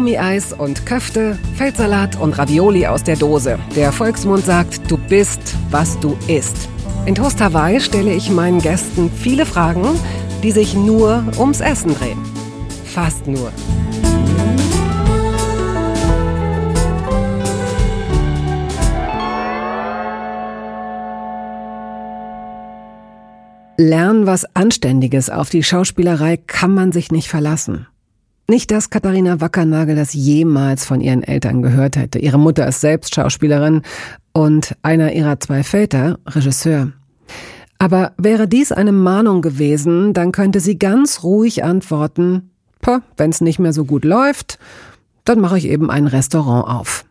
Gummieis und Köfte, Feldsalat und Ravioli aus der Dose. Der Volksmund sagt, du bist, was du isst. In Toast Hawaii stelle ich meinen Gästen viele Fragen, die sich nur ums Essen drehen. Fast nur. Lernen was Anständiges auf die Schauspielerei kann man sich nicht verlassen. Nicht, dass Katharina Wackernagel das jemals von ihren Eltern gehört hätte. Ihre Mutter ist selbst Schauspielerin und einer ihrer zwei Väter Regisseur. Aber wäre dies eine Mahnung gewesen, dann könnte sie ganz ruhig antworten, wenn es nicht mehr so gut läuft, dann mache ich eben ein Restaurant auf.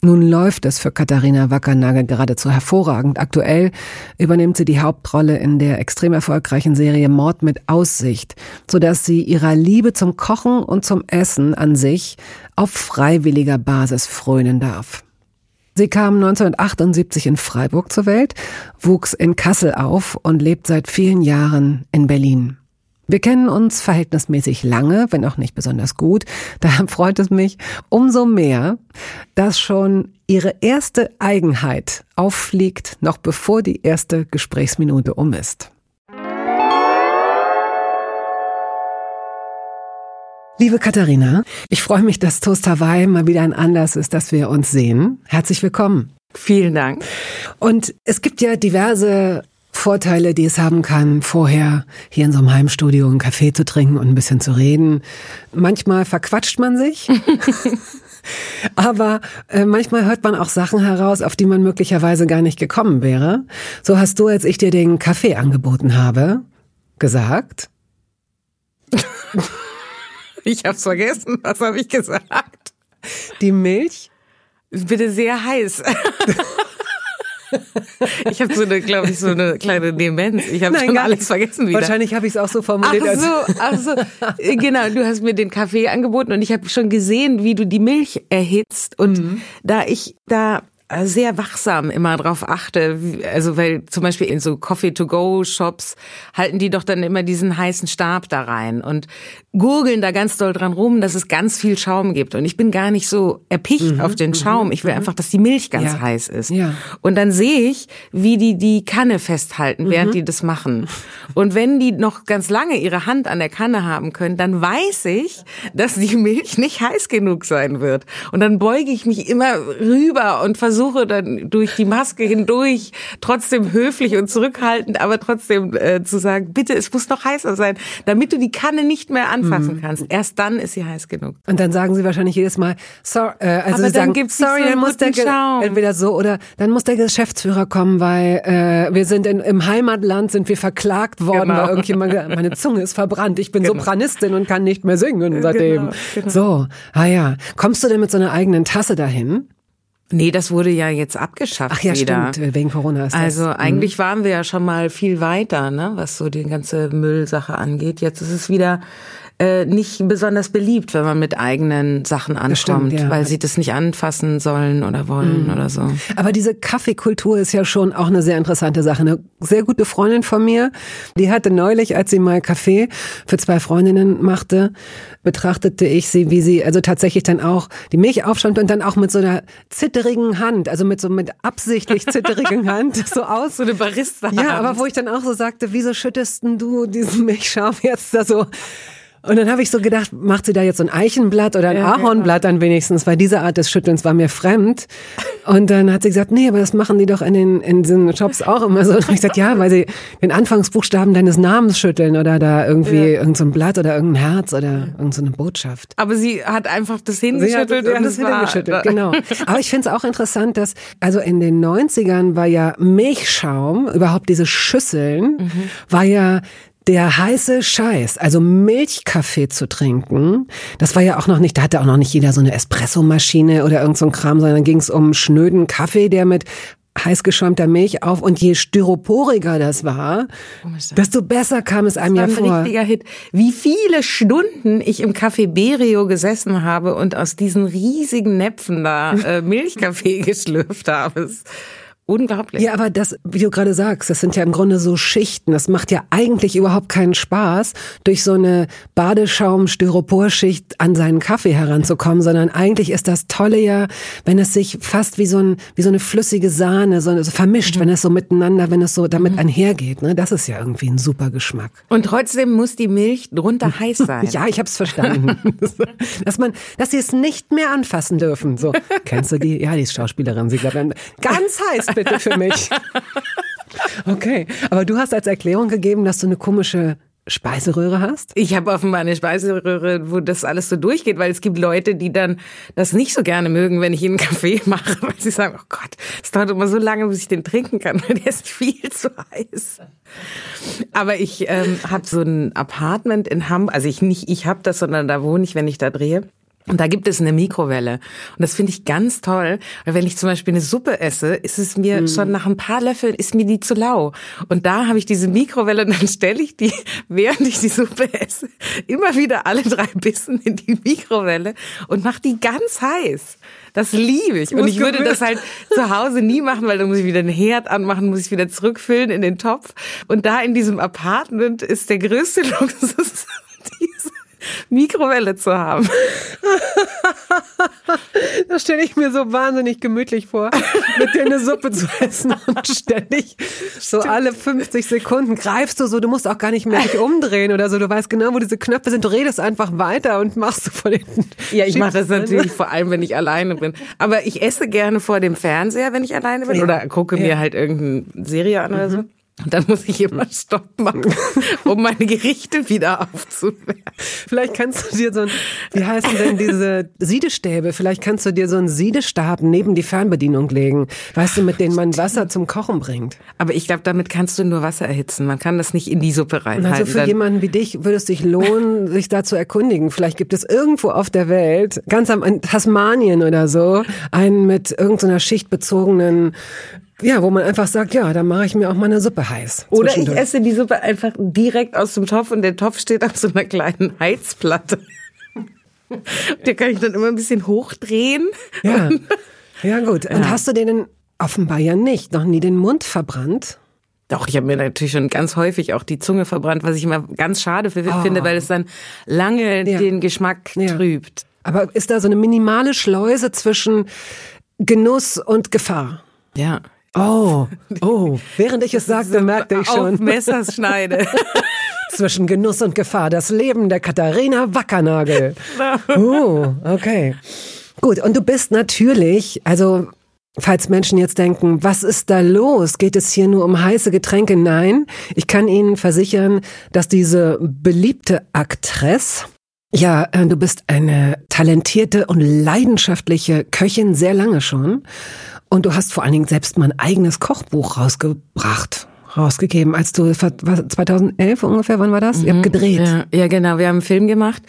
Nun läuft es für Katharina Wackernagel geradezu hervorragend. Aktuell übernimmt sie die Hauptrolle in der extrem erfolgreichen Serie Mord mit Aussicht, sodass sie ihrer Liebe zum Kochen und zum Essen an sich auf freiwilliger Basis frönen darf. Sie kam 1978 in Freiburg zur Welt, wuchs in Kassel auf und lebt seit vielen Jahren in Berlin. Wir kennen uns verhältnismäßig lange, wenn auch nicht besonders gut. Daher freut es mich umso mehr, dass schon ihre erste Eigenheit auffliegt, noch bevor die erste Gesprächsminute um ist. Liebe Katharina, ich freue mich, dass Toast Hawaii mal wieder ein Anlass ist, dass wir uns sehen. Herzlich willkommen. Vielen Dank. Und es gibt ja diverse Vorteile, die es haben kann, vorher hier in so einem Heimstudio einen Kaffee zu trinken und ein bisschen zu reden. Manchmal verquatscht man sich. Aber äh, manchmal hört man auch Sachen heraus, auf die man möglicherweise gar nicht gekommen wäre. So hast du, als ich dir den Kaffee angeboten habe, gesagt. ich hab's vergessen. Was habe ich gesagt? Die Milch? Bitte sehr heiß. Ich habe so eine, glaube ich, so eine kleine Demenz. Ich habe schon alles vergessen wieder. Wahrscheinlich habe ich es auch so formuliert. Ach so, ach so. Genau, du hast mir den Kaffee angeboten und ich habe schon gesehen, wie du die Milch erhitzt. Und mhm. da ich da sehr wachsam immer drauf achte. Also weil zum Beispiel in so Coffee-to-go-Shops halten die doch dann immer diesen heißen Stab da rein und gurgeln da ganz doll dran rum, dass es ganz viel Schaum gibt. Und ich bin gar nicht so erpicht mhm, auf den mhm, Schaum. Ich will mhm. einfach, dass die Milch ganz ja. heiß ist. Ja. Und dann sehe ich, wie die die Kanne festhalten, mhm. während die das machen. Und wenn die noch ganz lange ihre Hand an der Kanne haben können, dann weiß ich, dass die Milch nicht heiß genug sein wird. Und dann beuge ich mich immer rüber und versuche dann durch die Maske hindurch trotzdem höflich und zurückhaltend, aber trotzdem äh, zu sagen, bitte, es muss noch heißer sein, damit du die Kanne nicht mehr anfassen mhm. kannst. Erst dann ist sie heiß genug. Und dann sagen sie wahrscheinlich jedes Mal, sorry, äh, also aber sie dann sagen, gibt's sorry, so dann muss der Schaum. entweder so oder dann muss der Geschäftsführer kommen, weil äh, wir sind in, im Heimatland sind wir verklagt worden, genau. weil irgendjemand meine Zunge ist verbrannt, ich bin genau. Sopranistin und kann nicht mehr singen seitdem. Genau, genau. So, ah ja, kommst du denn mit so einer eigenen Tasse dahin? Nee, das wurde ja jetzt abgeschafft. Ach ja, wieder. stimmt, wegen Corona ist das. Also eigentlich mhm. waren wir ja schon mal viel weiter, ne, was so die ganze Müllsache angeht. Jetzt ist es wieder äh, nicht besonders beliebt, wenn man mit eigenen Sachen ankommt, stimmt, ja. weil sie das nicht anfassen sollen oder wollen mhm. oder so. Aber diese Kaffeekultur ist ja schon auch eine sehr interessante Sache. Eine sehr gute Freundin von mir, die hatte neulich, als sie mal Kaffee für zwei Freundinnen machte, betrachtete ich sie, wie sie also tatsächlich dann auch die Milch aufstand und dann auch mit so einer zitterigen Hand, also mit so mit absichtlich zitterigen Hand so aus. So eine Barista. -Hand. Ja, aber wo ich dann auch so sagte, wieso schüttest du diesen Milchschaum jetzt da so und dann habe ich so gedacht, macht sie da jetzt so ein Eichenblatt oder ein ja, Ahornblatt dann wenigstens, weil diese Art des Schüttelns war mir fremd. Und dann hat sie gesagt, nee, aber das machen die doch in den in diesen Shops auch immer so. Und ich gesagt, ja, weil sie den Anfangsbuchstaben deines Namens schütteln oder da irgendwie ja. irgendein so Blatt oder irgendein Herz oder irgendeine so Botschaft. Aber sie hat einfach das hingeschüttelt und das hingeschüttelt, genau. Aber ich finde es auch interessant, dass also in den 90ern war ja Milchschaum, überhaupt diese Schüsseln, mhm. war ja der heiße Scheiß, also Milchkaffee zu trinken, das war ja auch noch nicht, da hatte auch noch nicht jeder so eine Espressomaschine oder irgend so ein Kram, sondern ging es um schnöden Kaffee, der mit heiß geschäumter Milch auf und je styroporiger das war, desto besser kam es einem das ja vor. Ein richtiger Hit. Wie viele Stunden ich im Café Berio gesessen habe und aus diesen riesigen Näpfen da äh, Milchkaffee geschlürft habe. Unglaublich. Ja, aber das, wie du gerade sagst, das sind ja im Grunde so Schichten. Das macht ja eigentlich überhaupt keinen Spaß, durch so eine Badeschaum-Styroporschicht an seinen Kaffee heranzukommen, sondern eigentlich ist das Tolle ja, wenn es sich fast wie so, ein, wie so eine flüssige Sahne so, so vermischt, mhm. wenn es so miteinander, wenn es so damit mhm. einhergeht. Ne? Das ist ja irgendwie ein super Geschmack. Und trotzdem muss die Milch drunter heiß sein. ja, ich hab's verstanden. dass man, dass sie es nicht mehr anfassen dürfen. So, kennst du die? Ja, die ist Schauspielerin. Sie glaubt, ganz heiß bitte für mich. Okay, aber du hast als Erklärung gegeben, dass du eine komische Speiseröhre hast? Ich habe offenbar eine Speiseröhre, wo das alles so durchgeht, weil es gibt Leute, die dann das nicht so gerne mögen, wenn ich ihnen Kaffee mache, weil sie sagen, oh Gott, es dauert immer so lange, bis ich den trinken kann, weil der ist viel zu heiß. Aber ich ähm, habe so ein Apartment in Hamburg, also ich nicht, ich habe das, sondern da wohne ich, wenn ich da drehe. Und da gibt es eine Mikrowelle. Und das finde ich ganz toll, weil wenn ich zum Beispiel eine Suppe esse, ist es mir mm. schon nach ein paar Löffeln, ist mir die zu lau. Und da habe ich diese Mikrowelle und dann stelle ich die, während ich die Suppe esse, immer wieder alle drei Bissen in die Mikrowelle und mache die ganz heiß. Das liebe ich. Und ich würde das halt zu Hause nie machen, weil dann muss ich wieder den Herd anmachen, muss ich wieder zurückfüllen in den Topf. Und da in diesem Apartment ist der größte Luxus diese Mikrowelle zu haben. Das stelle ich mir so wahnsinnig gemütlich vor, mit dir eine Suppe zu essen und ständig so alle 50 Sekunden greifst du so, du musst auch gar nicht mehr dich umdrehen oder so, du weißt genau, wo diese Knöpfe sind, du redest einfach weiter und machst du von hinten. Ja, ich mache das natürlich vor allem, wenn ich alleine bin. Aber ich esse gerne vor dem Fernseher, wenn ich alleine bin oder gucke mir halt irgendeine Serie an oder so. Und dann muss ich immer Stopp machen, um meine Gerichte wieder aufzuwärmen. Vielleicht kannst du dir so ein, wie heißen denn diese Siedestäbe? Vielleicht kannst du dir so einen Siedestab neben die Fernbedienung legen. Weißt du, mit denen man Wasser zum Kochen bringt. Aber ich glaube, damit kannst du nur Wasser erhitzen. Man kann das nicht in die Suppe reinhalten. Also für jemanden wie dich würde es sich lohnen, sich da zu erkundigen. Vielleicht gibt es irgendwo auf der Welt, ganz am in Tasmanien oder so, einen mit irgendeiner schichtbezogenen ja, wo man einfach sagt, ja, dann mache ich mir auch mal eine Suppe heiß. Oder ich esse die Suppe einfach direkt aus dem Topf und der Topf steht auf so einer kleinen Heizplatte. Der kann ich dann immer ein bisschen hochdrehen. Ja, ja gut. Und ja. hast du denn offenbar ja nicht, noch nie den Mund verbrannt? Doch, ich habe mir natürlich schon ganz häufig auch die Zunge verbrannt, was ich immer ganz schade für, oh. finde, weil es dann lange ja. den Geschmack ja. trübt. Aber ist da so eine minimale Schleuse zwischen Genuss und Gefahr? Ja. Oh, oh, während ich es sagte, merkte ich schon. Auf Messerschneide. Zwischen Genuss und Gefahr, das Leben der Katharina Wackernagel. Oh, okay. Gut, und du bist natürlich, also Falls Menschen jetzt denken, was ist da los? Geht es hier nur um heiße Getränke? Nein, ich kann Ihnen versichern, dass diese beliebte Aktress, ja, äh, du bist eine talentierte und leidenschaftliche Köchin sehr lange schon. Und du hast vor allen Dingen selbst mal ein eigenes Kochbuch rausgebracht rausgegeben, als du 2011 ungefähr, wann war das? Ihr habt mhm. gedreht. Ja, ja, genau, wir haben einen Film gemacht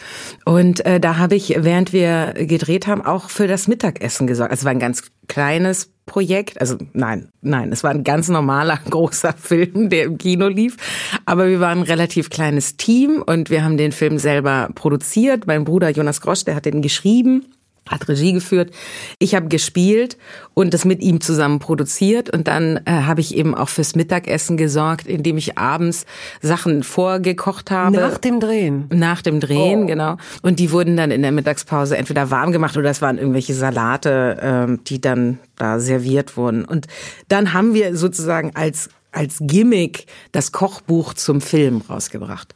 und äh, da habe ich, während wir gedreht haben, auch für das Mittagessen gesorgt. Also es war ein ganz kleines Projekt, also nein, nein, es war ein ganz normaler großer Film, der im Kino lief, aber wir waren ein relativ kleines Team und wir haben den Film selber produziert. Mein Bruder Jonas Grosch, der hat den geschrieben hat Regie geführt. Ich habe gespielt und das mit ihm zusammen produziert und dann äh, habe ich eben auch fürs Mittagessen gesorgt, indem ich abends Sachen vorgekocht habe. Nach dem Drehen. Nach dem Drehen, oh. genau. Und die wurden dann in der Mittagspause entweder warm gemacht oder es waren irgendwelche Salate, ähm, die dann da serviert wurden. Und dann haben wir sozusagen als als Gimmick das Kochbuch zum Film rausgebracht.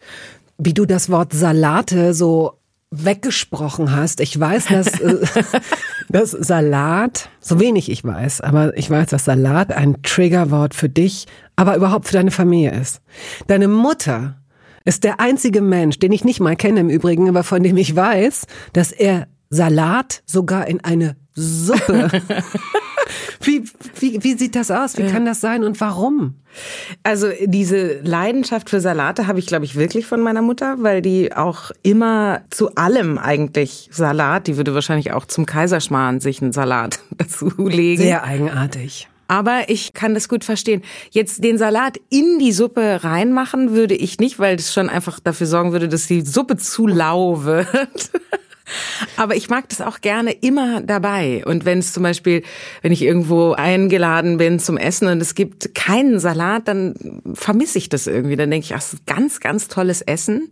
Wie du das Wort Salate so weggesprochen hast. Ich weiß, dass, äh, dass Salat, so wenig ich weiß, aber ich weiß, dass Salat ein Triggerwort für dich, aber überhaupt für deine Familie ist. Deine Mutter ist der einzige Mensch, den ich nicht mal kenne im Übrigen, aber von dem ich weiß, dass er Salat sogar in eine Suppe Wie, wie, wie sieht das aus? Wie kann das sein und warum? Also diese Leidenschaft für Salate habe ich, glaube ich, wirklich von meiner Mutter, weil die auch immer zu allem eigentlich Salat, die würde wahrscheinlich auch zum Kaiserschmarrn sich einen Salat dazu legen. Sehr eigenartig. Aber ich kann das gut verstehen. Jetzt den Salat in die Suppe reinmachen würde ich nicht, weil das schon einfach dafür sorgen würde, dass die Suppe zu lau wird. Aber ich mag das auch gerne immer dabei. Und wenn es zum Beispiel, wenn ich irgendwo eingeladen bin zum Essen und es gibt keinen Salat, dann vermisse ich das irgendwie. Dann denke ich, ach, ganz, ganz tolles Essen.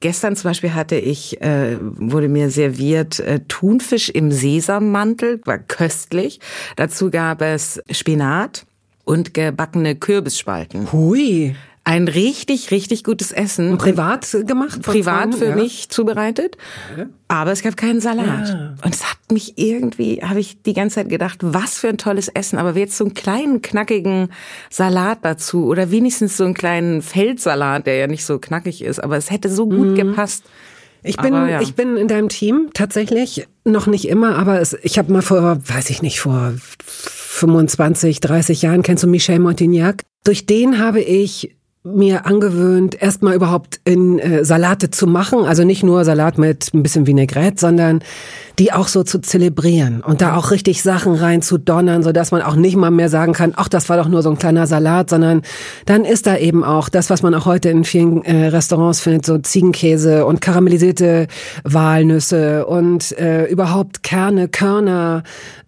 Gestern zum Beispiel hatte ich, äh, wurde mir serviert äh, Thunfisch im Sesammantel, war köstlich. Dazu gab es Spinat und gebackene Kürbisspalten. Hui. Ein richtig, richtig gutes Essen. Privat gemacht? Privat für ja. mich zubereitet. Aber es gab keinen Salat. Ja. Und es hat mich irgendwie, habe ich die ganze Zeit gedacht, was für ein tolles Essen. Aber jetzt so einen kleinen, knackigen Salat dazu oder wenigstens so einen kleinen Feldsalat, der ja nicht so knackig ist. Aber es hätte so gut mhm. gepasst. Ich bin, ja. ich bin in deinem Team tatsächlich noch nicht immer, aber es, ich habe mal vor, weiß ich nicht, vor 25, 30 Jahren, kennst du Michel Montignac? Durch den habe ich mir angewöhnt, erstmal überhaupt in äh, Salate zu machen. Also nicht nur Salat mit ein bisschen Vinaigrette, sondern die auch so zu zelebrieren und da auch richtig Sachen rein zu donnern, so dass man auch nicht mal mehr sagen kann, ach, das war doch nur so ein kleiner Salat, sondern dann ist da eben auch das, was man auch heute in vielen äh, Restaurants findet, so Ziegenkäse und karamellisierte Walnüsse und äh, überhaupt Kerne, Körner,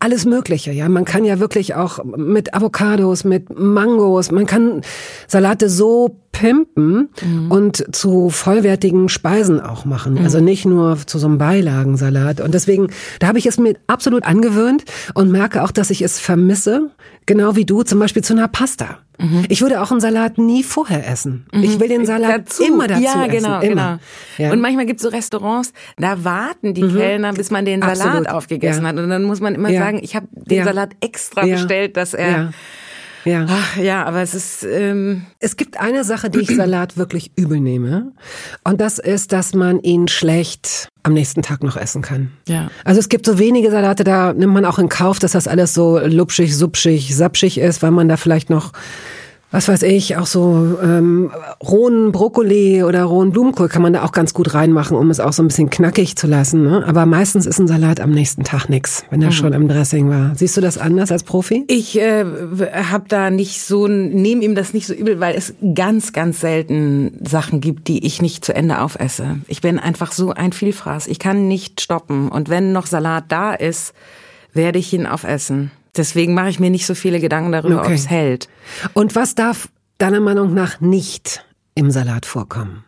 alles Mögliche. Ja, man kann ja wirklich auch mit Avocados, mit Mangos, man kann Salate so pimpen mhm. und zu vollwertigen Speisen auch machen. Mhm. Also nicht nur zu so einem Beilagensalat. Und deswegen, da habe ich es mir absolut angewöhnt und merke auch, dass ich es vermisse. Genau wie du, zum Beispiel zu einer Pasta. Mhm. Ich würde auch einen Salat nie vorher essen. Mhm. Ich will den Salat dazu. immer dazu ja, essen. Genau, immer. genau. Ja. Und manchmal gibt es so Restaurants, da warten die mhm. Kellner, bis man den Salat Absolut. aufgegessen ja. hat. Und dann muss man immer sagen, ich habe den Salat extra bestellt, dass er ja. Ach, ja, aber es ist. Ähm es gibt eine Sache, die ich Salat wirklich übel nehme. Und das ist, dass man ihn schlecht am nächsten Tag noch essen kann. Ja. Also es gibt so wenige Salate, da nimmt man auch in Kauf, dass das alles so lupschig, supschig, sapschig ist, weil man da vielleicht noch was weiß ich, auch so ähm, rohen Brokkoli oder rohen Blumenkohl kann man da auch ganz gut reinmachen, um es auch so ein bisschen knackig zu lassen. Ne? Aber meistens ist ein Salat am nächsten Tag nix, wenn er mhm. schon im Dressing war. Siehst du das anders als Profi? Ich äh, habe da nicht so, nehme ihm das nicht so übel, weil es ganz, ganz selten Sachen gibt, die ich nicht zu Ende aufesse. Ich bin einfach so ein Vielfraß. Ich kann nicht stoppen. Und wenn noch Salat da ist, werde ich ihn aufessen. Deswegen mache ich mir nicht so viele Gedanken darüber, okay. ob es hält. Und was darf deiner Meinung nach nicht im Salat vorkommen?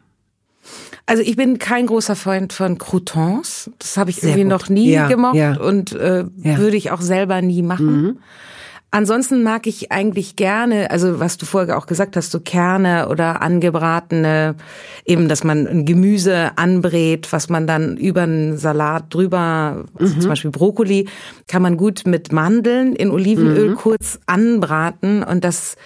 Also ich bin kein großer Freund von Croutons. Das habe ich Sehr irgendwie gut. noch nie ja, gemocht ja. und äh, ja. würde ich auch selber nie machen. Mhm. Ansonsten mag ich eigentlich gerne, also was du vorher auch gesagt hast, so Kerne oder angebratene, eben, dass man ein Gemüse anbrät, was man dann über einen Salat drüber, also mhm. zum Beispiel Brokkoli, kann man gut mit Mandeln in Olivenöl mhm. kurz anbraten und das,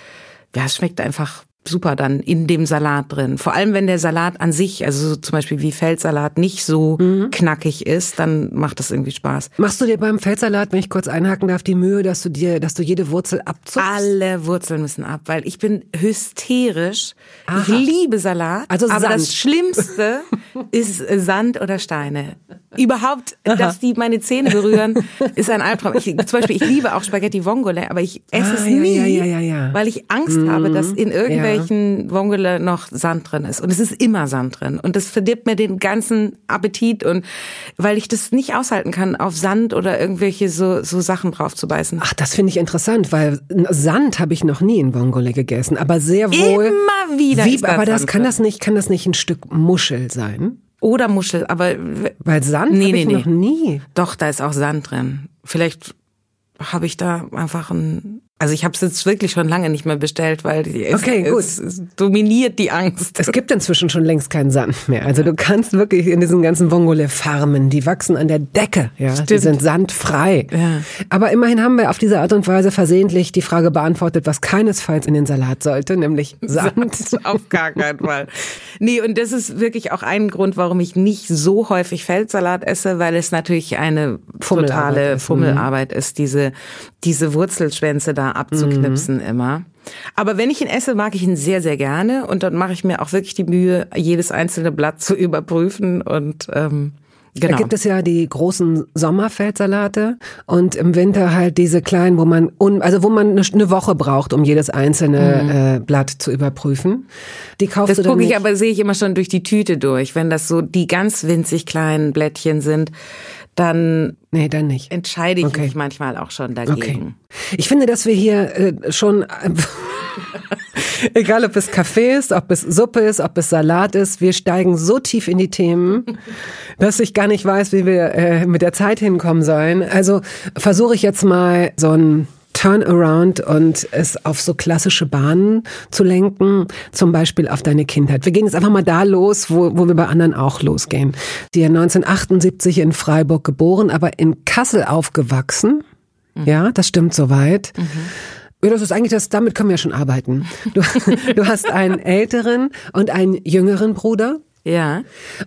ja, es schmeckt einfach super dann in dem Salat drin. Vor allem, wenn der Salat an sich, also so zum Beispiel wie Feldsalat, nicht so mhm. knackig ist, dann macht das irgendwie Spaß. Machst du dir beim Feldsalat, wenn ich kurz einhaken darf, die Mühe, dass du dir, dass du jede Wurzel abzuckst? Alle Wurzeln müssen ab, weil ich bin hysterisch. Aha. Ich liebe Salat, also aber Sand. das Schlimmste ist Sand oder Steine. Überhaupt, Aha. dass die meine Zähne berühren, ist ein Albtraum. Ich, zum Beispiel, ich liebe auch Spaghetti Vongole, aber ich esse ah, es nie, ja, ja, ja, weil ich Angst mhm. habe, dass in irgendwelchen ja. Vongole noch Sand drin ist. Und es ist immer Sand drin. Und das verdirbt mir den ganzen Appetit und weil ich das nicht aushalten kann, auf Sand oder irgendwelche so, so Sachen drauf zu beißen. Ach, das finde ich interessant, weil Sand habe ich noch nie in Vongole gegessen, aber sehr wohl. Immer wieder. Wie, aber das kann das nicht, kann das nicht ein Stück Muschel sein? Oder Muschel, aber weil Sand nee, nee, ich nee. noch nie. Doch, da ist auch Sand drin. Vielleicht habe ich da einfach ein also ich habe es jetzt wirklich schon lange nicht mehr bestellt, weil es, okay, gut. Es, es, dominiert die Angst. Es gibt inzwischen schon längst keinen Sand mehr. Also du kannst wirklich in diesen ganzen Vongole-Farmen, die wachsen an der Decke, ja, Stimmt. die sind sandfrei. Ja. Aber immerhin haben wir auf diese Art und Weise versehentlich die Frage beantwortet, was keinesfalls in den Salat sollte, nämlich Sand. Sand auf gar keinen Fall. Nee, und das ist wirklich auch ein Grund, warum ich nicht so häufig Feldsalat esse, weil es natürlich eine Fummelarbeit totale ist. Fummelarbeit ist, diese, diese Wurzelschwänze da abzuknipsen mhm. immer. Aber wenn ich ihn esse, mag ich ihn sehr, sehr gerne und dann mache ich mir auch wirklich die Mühe, jedes einzelne Blatt zu überprüfen und ähm, Genau. Da gibt es ja die großen Sommerfeldsalate und im Winter halt diese kleinen, wo man un, also wo man eine Woche braucht, um jedes einzelne mhm. äh, Blatt zu überprüfen. Die kaufst das du dann gucke ich aber sehe ich immer schon durch die Tüte durch, wenn das so die ganz winzig kleinen Blättchen sind dann nee, dann nicht. entscheide ich okay. mich manchmal auch schon dagegen. Okay. Ich finde, dass wir hier äh, schon egal ob es Kaffee ist, ob es Suppe ist, ob es Salat ist, wir steigen so tief in die Themen, dass ich gar nicht weiß, wie wir äh, mit der Zeit hinkommen sollen. Also versuche ich jetzt mal so ein Turnaround und es auf so klassische Bahnen zu lenken, zum Beispiel auf deine Kindheit. Wir gehen jetzt einfach mal da los, wo, wo wir bei anderen auch losgehen. Die 1978 in Freiburg geboren, aber in Kassel aufgewachsen. Mhm. Ja, das stimmt soweit. Mhm. Ja, das ist eigentlich das, damit können wir ja schon arbeiten. Du, du hast einen älteren und einen jüngeren Bruder. Ja.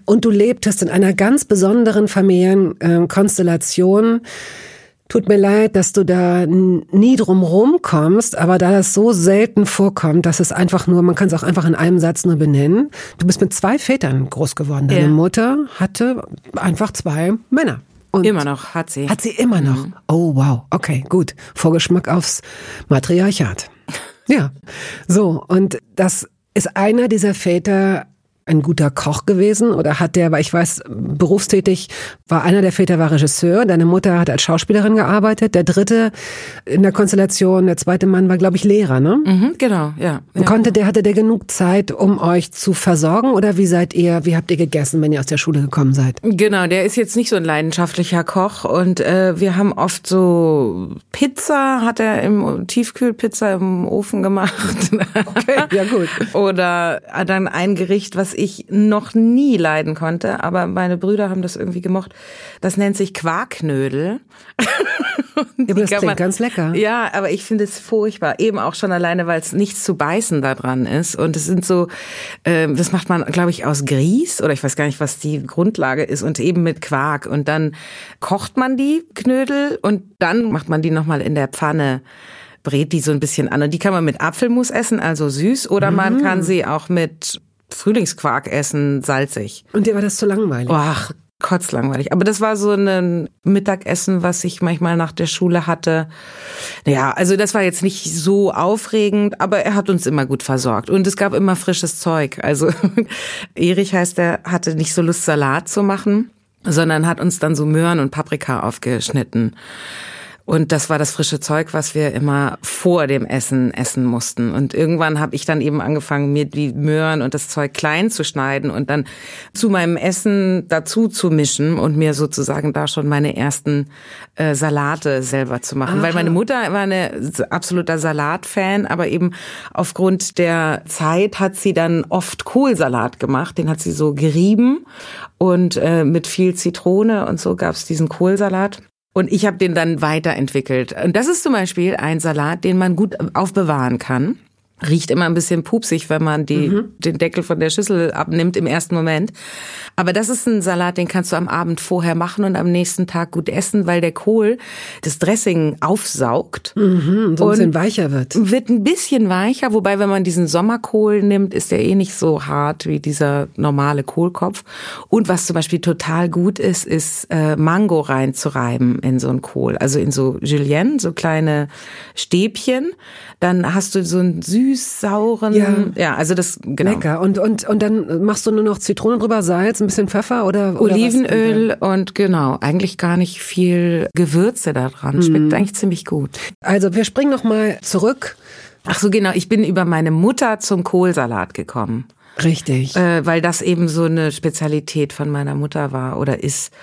Und du lebtest in einer ganz besonderen Familienkonstellation. Äh, Tut mir leid, dass du da nie drum rumkommst, aber da das so selten vorkommt, dass es einfach nur, man kann es auch einfach in einem Satz nur benennen. Du bist mit zwei Vätern groß geworden. Deine ja. Mutter hatte einfach zwei Männer. Und immer noch, hat sie. Hat sie immer noch. Mhm. Oh, wow. Okay, gut. Vorgeschmack aufs Matriarchat. Ja. So, und das ist einer dieser Väter ein guter Koch gewesen oder hat der, weil ich weiß, berufstätig war einer der Väter war Regisseur, deine Mutter hat als Schauspielerin gearbeitet, der dritte in der Konstellation, der zweite Mann war, glaube ich, Lehrer, ne? Mhm, genau, ja, ja. Konnte der, hatte der genug Zeit, um euch zu versorgen oder wie seid ihr, wie habt ihr gegessen, wenn ihr aus der Schule gekommen seid? Genau, der ist jetzt nicht so ein leidenschaftlicher Koch und äh, wir haben oft so Pizza, hat er im Tiefkühlpizza im Ofen gemacht. Okay, ja gut. oder dann ein Gericht, was ich noch nie leiden konnte, aber meine Brüder haben das irgendwie gemocht. Das nennt sich Quarknödel. ja, das klingt man, ganz lecker. Ja, aber ich finde es furchtbar. Eben auch schon alleine, weil es nichts zu beißen da dran ist. Und es sind so, äh, das macht man, glaube ich, aus Grieß oder ich weiß gar nicht, was die Grundlage ist und eben mit Quark. Und dann kocht man die Knödel und dann macht man die nochmal in der Pfanne brät die so ein bisschen an. Und die kann man mit Apfelmus essen, also süß, oder man mm. kann sie auch mit Frühlingsquark essen, salzig. Und dir war das zu langweilig? Ach, kotzlangweilig. Aber das war so ein Mittagessen, was ich manchmal nach der Schule hatte. Ja, also das war jetzt nicht so aufregend, aber er hat uns immer gut versorgt. Und es gab immer frisches Zeug. Also Erich heißt, er hatte nicht so Lust, Salat zu machen, sondern hat uns dann so Möhren und Paprika aufgeschnitten. Und das war das frische Zeug, was wir immer vor dem Essen essen mussten. Und irgendwann habe ich dann eben angefangen, mir die Möhren und das Zeug klein zu schneiden und dann zu meinem Essen dazu zu mischen und mir sozusagen da schon meine ersten äh, Salate selber zu machen. Aha. Weil meine Mutter war eine absoluter Salatfan, aber eben aufgrund der Zeit hat sie dann oft Kohlsalat gemacht. Den hat sie so gerieben und äh, mit viel Zitrone und so gab's diesen Kohlsalat. Und ich habe den dann weiterentwickelt. Und das ist zum Beispiel ein Salat, den man gut aufbewahren kann. Riecht immer ein bisschen pupsig, wenn man die, mhm. den Deckel von der Schüssel abnimmt im ersten Moment. Aber das ist ein Salat, den kannst du am Abend vorher machen und am nächsten Tag gut essen, weil der Kohl das Dressing aufsaugt. Mhm, so ein bisschen weicher wird. Wird ein bisschen weicher, wobei wenn man diesen Sommerkohl nimmt, ist der eh nicht so hart wie dieser normale Kohlkopf. Und was zum Beispiel total gut ist, ist äh, Mango reinzureiben in so einen Kohl. Also in so Julienne, so kleine Stäbchen. Dann hast du so einen süß-sauren, ja. ja, also das, genau. Lecker. Und, und, und dann machst du nur noch Zitrone drüber, Salz, ein bisschen Pfeffer oder, oder Olivenöl und genau, eigentlich gar nicht viel Gewürze da dran. Schmeckt mm. eigentlich ziemlich gut. Also wir springen noch mal zurück. Ach so, genau. Ich bin über meine Mutter zum Kohlsalat gekommen. Richtig. Äh, weil das eben so eine Spezialität von meiner Mutter war oder ist.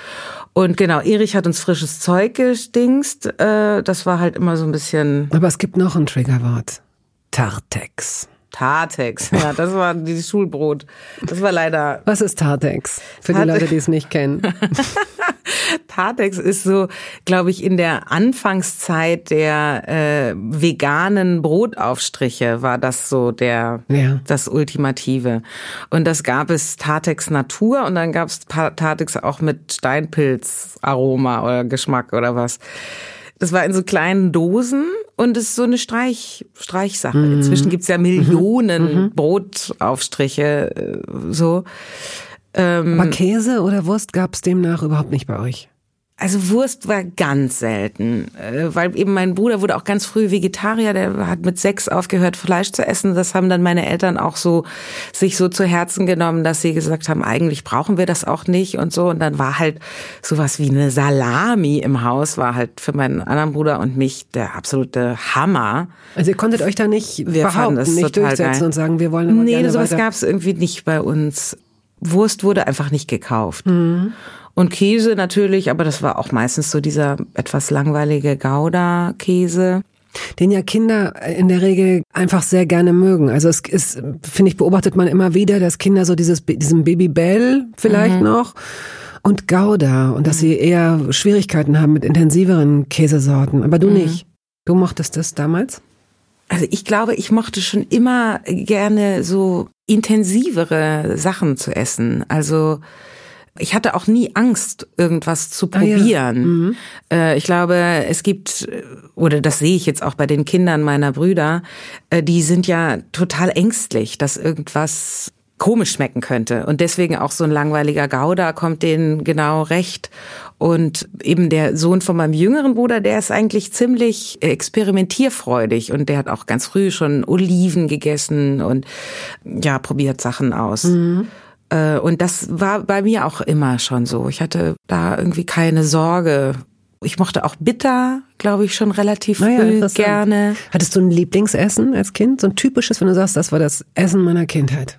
Und genau, Erich hat uns frisches Zeug gestingst. Äh, das war halt immer so ein bisschen. Aber es gibt noch ein Triggerwort. Tartex. Tartex, ja, das war dieses Schulbrot. Das war leider. Was ist Tartex? Für Tartex. die Leute, die es nicht kennen. Tartex ist so, glaube ich, in der Anfangszeit der äh, veganen Brotaufstriche war das so der ja. das Ultimative. Und das gab es Tartex Natur und dann gab es Tartex auch mit Steinpilzaroma oder Geschmack oder was. Das war in so kleinen Dosen und es ist so eine Streich, Streichsache. Mhm. Inzwischen gibt's ja Millionen mhm. mhm. Brotaufstriche, äh, so. Ähm, Aber Käse oder Wurst gab es demnach überhaupt nicht bei euch? Also Wurst war ganz selten, äh, weil eben mein Bruder wurde auch ganz früh Vegetarier, der hat mit sechs aufgehört, Fleisch zu essen. Das haben dann meine Eltern auch so sich so zu Herzen genommen, dass sie gesagt haben, eigentlich brauchen wir das auch nicht und so. Und dann war halt sowas wie eine Salami im Haus, war halt für meinen anderen Bruder und mich der absolute Hammer. Also ihr konntet euch da nicht wir behaupten, nicht durchsetzen geil. und sagen, wir wollen Nee, sowas gab es irgendwie nicht bei uns. Wurst wurde einfach nicht gekauft. Mhm. Und Käse natürlich, aber das war auch meistens so dieser etwas langweilige Gouda-Käse. Den ja Kinder in der Regel einfach sehr gerne mögen. Also es ist, finde ich, beobachtet man immer wieder, dass Kinder so dieses, diesen Babybell vielleicht mhm. noch und Gouda und dass mhm. sie eher Schwierigkeiten haben mit intensiveren Käsesorten. Aber du mhm. nicht. Du mochtest das damals? Also ich glaube, ich mochte schon immer gerne so intensivere Sachen zu essen. Also ich hatte auch nie Angst, irgendwas zu probieren. Ah, ja. mhm. Äh, ich glaube, es gibt, oder das sehe ich jetzt auch bei den Kindern meiner Brüder, äh, die sind ja total ängstlich, dass irgendwas komisch schmecken könnte. Und deswegen auch so ein langweiliger Gouda kommt denen genau recht. Und eben der Sohn von meinem jüngeren Bruder, der ist eigentlich ziemlich experimentierfreudig und der hat auch ganz früh schon Oliven gegessen und ja, probiert Sachen aus. Mhm. Äh, und das war bei mir auch immer schon so. Ich hatte da irgendwie keine Sorge. Ich mochte auch bitter, glaube ich, schon relativ naja, gerne. Hattest du ein Lieblingsessen als Kind? So ein typisches, wenn du sagst, das war das Essen meiner Kindheit?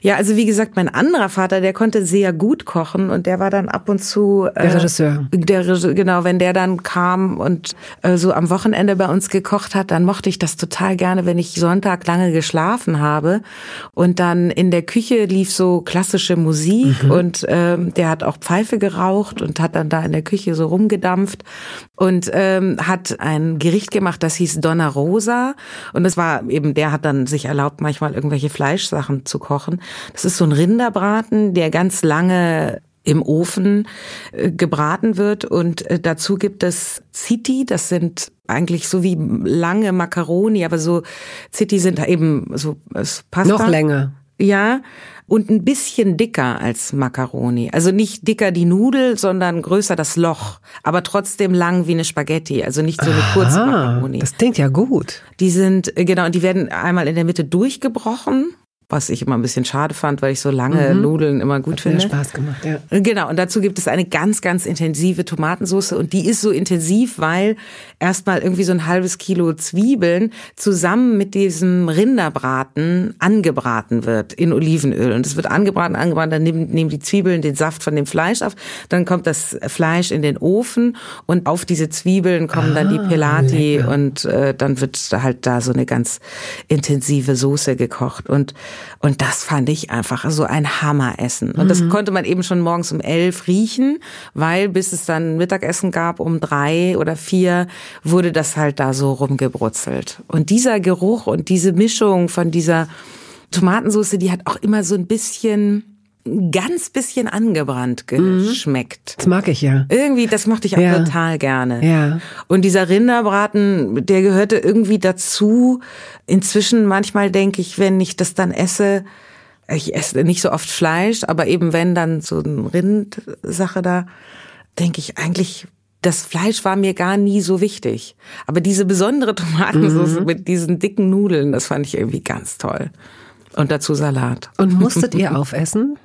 Ja, also wie gesagt, mein anderer Vater, der konnte sehr gut kochen und der war dann ab und zu äh, der Regisseur. Der genau, wenn der dann kam und äh, so am Wochenende bei uns gekocht hat, dann mochte ich das total gerne, wenn ich Sonntag lange geschlafen habe und dann in der Küche lief so klassische Musik mhm. und ähm, der hat auch Pfeife geraucht und hat dann da in der Küche so rumgedampft und ähm, hat ein Gericht gemacht, das hieß Donna Rosa und das war eben, der hat dann sich erlaubt, manchmal irgendwelche Fleischsachen zu kochen kochen. Das ist so ein Rinderbraten, der ganz lange im Ofen äh, gebraten wird und äh, dazu gibt es Ziti, das sind eigentlich so wie lange Macaroni, aber so Ziti sind eben so Pasta. Noch länger. Ja, und ein bisschen dicker als Macaroni. Also nicht dicker die Nudel, sondern größer das Loch, aber trotzdem lang wie eine Spaghetti, also nicht so eine Aha, kurze Macaroni. Das klingt ja gut. Die sind äh, genau, die werden einmal in der Mitte durchgebrochen was ich immer ein bisschen schade fand, weil ich so lange mhm. Nudeln immer gut Hat finde. Hat Spaß gemacht, ja. Genau, und dazu gibt es eine ganz, ganz intensive Tomatensauce und die ist so intensiv, weil erstmal irgendwie so ein halbes Kilo Zwiebeln zusammen mit diesem Rinderbraten angebraten wird in Olivenöl. Und es wird angebraten, angebraten, dann nehmen, nehmen die Zwiebeln den Saft von dem Fleisch auf, dann kommt das Fleisch in den Ofen und auf diese Zwiebeln kommen ah, dann die ah, Pelati lecker. und äh, dann wird halt da so eine ganz intensive Soße gekocht. Und und das fand ich einfach so ein Hammeressen. Und das mhm. konnte man eben schon morgens um elf riechen, weil bis es dann Mittagessen gab um drei oder vier, wurde das halt da so rumgebrutzelt. Und dieser Geruch und diese Mischung von dieser Tomatensauce, die hat auch immer so ein bisschen ganz bisschen angebrannt geschmeckt. Das mag ich ja. Irgendwie, das mochte ich auch ja. total gerne. Ja. Und dieser Rinderbraten, der gehörte irgendwie dazu. Inzwischen manchmal denke ich, wenn ich das dann esse, ich esse nicht so oft Fleisch, aber eben wenn dann so eine Rindsache da, denke ich eigentlich, das Fleisch war mir gar nie so wichtig. Aber diese besondere Tomatensauce mhm. mit diesen dicken Nudeln, das fand ich irgendwie ganz toll. Und dazu Salat. Und musstet ihr aufessen?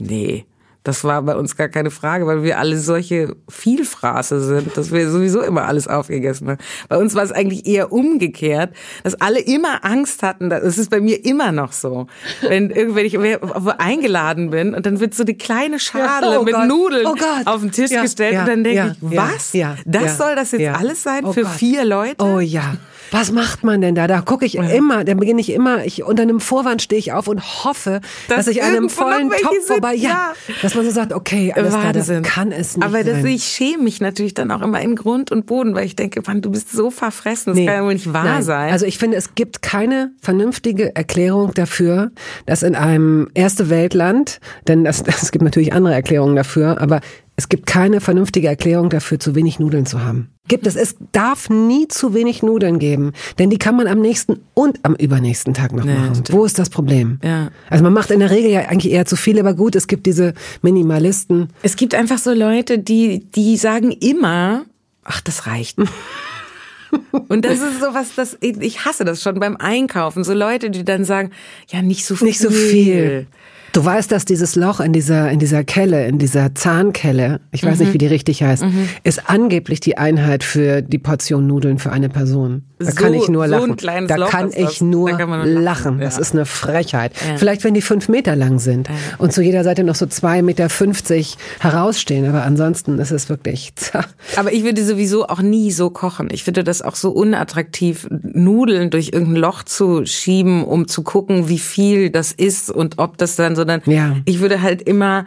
Nee. Das war bei uns gar keine Frage, weil wir alle solche Vielfraße sind, dass wir sowieso immer alles aufgegessen haben. Bei uns war es eigentlich eher umgekehrt, dass alle immer Angst hatten. Das ist bei mir immer noch so. Wenn wenn ich eingeladen bin und dann wird so die kleine Schale ja, oh mit Gott. Nudeln oh auf den Tisch ja, gestellt ja, und dann denke ich, was? Das soll das jetzt alles sein oh für Gott. vier Leute? Oh ja. Was macht man denn da? Da gucke ich immer, da beginne ich immer, ich unter einem Vorwand stehe ich auf und hoffe, das dass ich einem vollen Topf vorbei, ja, ja, dass man so sagt, okay, alles klar, das kann es nicht Aber das, ich schäme mich natürlich dann auch immer in Grund und Boden, weil ich denke, Mann, du bist so verfressen, das nee, kann ja wohl nicht wahr nein. sein. Also ich finde, es gibt keine vernünftige Erklärung dafür, dass in einem erste Weltland, denn das, es gibt natürlich andere Erklärungen dafür, aber Es gibt keine vernünftige Erklärung dafür, zu wenig Nudeln zu haben. Gibt es. Es darf nie zu wenig Nudeln geben, denn die kann man am nächsten und am übernächsten Tag noch nee, machen. Stimmt. Wo ist das Problem? Ja. Also man macht in der Regel ja eigentlich eher zu viel, aber gut, es gibt diese Minimalisten. Es gibt einfach so Leute, die, die sagen immer, ach, das reicht. Und das ist sowas, das ich hasse das schon beim Einkaufen. So Leute, die dann sagen, ja nicht so viel. Nicht so viel. Du weißt, dass dieses Loch in dieser, in dieser Kelle, in dieser Zahnkelle, ich weiß mhm. nicht, wie die richtig heißt, mhm. ist angeblich die Einheit für die Portion Nudeln für eine Person. Da so, kann ich nur lachen. So da kann ich das. nur kann lachen. lachen. Ja. Das ist eine Frechheit. Ja. Vielleicht, wenn die fünf Meter lang sind ja. und zu jeder Seite noch so zwei Meter fünfzig herausstehen, aber ansonsten ist es wirklich. aber ich würde sowieso auch nie so kochen. Ich finde das auch so unattraktiv, Nudeln durch irgendein Loch zu schieben, um zu gucken, wie viel das ist und ob das dann so sondern ja. ich würde halt immer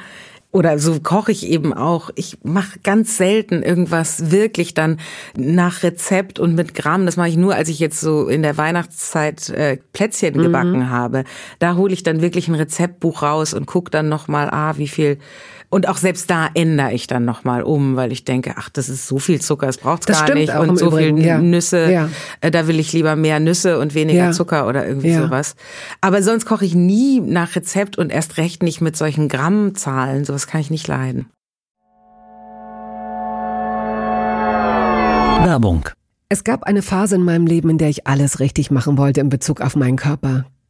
oder so koche ich eben auch. Ich mache ganz selten irgendwas wirklich dann nach Rezept und mit Gramm. Das mache ich nur, als ich jetzt so in der Weihnachtszeit äh, Plätzchen mhm. gebacken habe. Da hole ich dann wirklich ein Rezeptbuch raus und gucke dann nochmal, ah, wie viel und auch selbst da ändere ich dann nochmal um, weil ich denke, ach, das ist so viel Zucker, das braucht's das gar nicht. Und so Übrigen, viel ja. Nüsse, ja. Äh, da will ich lieber mehr Nüsse und weniger ja. Zucker oder irgendwie sowas. Aber sonst koche ich nie nach Rezept und erst recht nicht mit solchen Grammzahlen. Sowas kann ich nicht leiden. Werbung. Es gab eine Phase in meinem Leben, in der ich alles richtig machen wollte in Bezug auf meinen Körper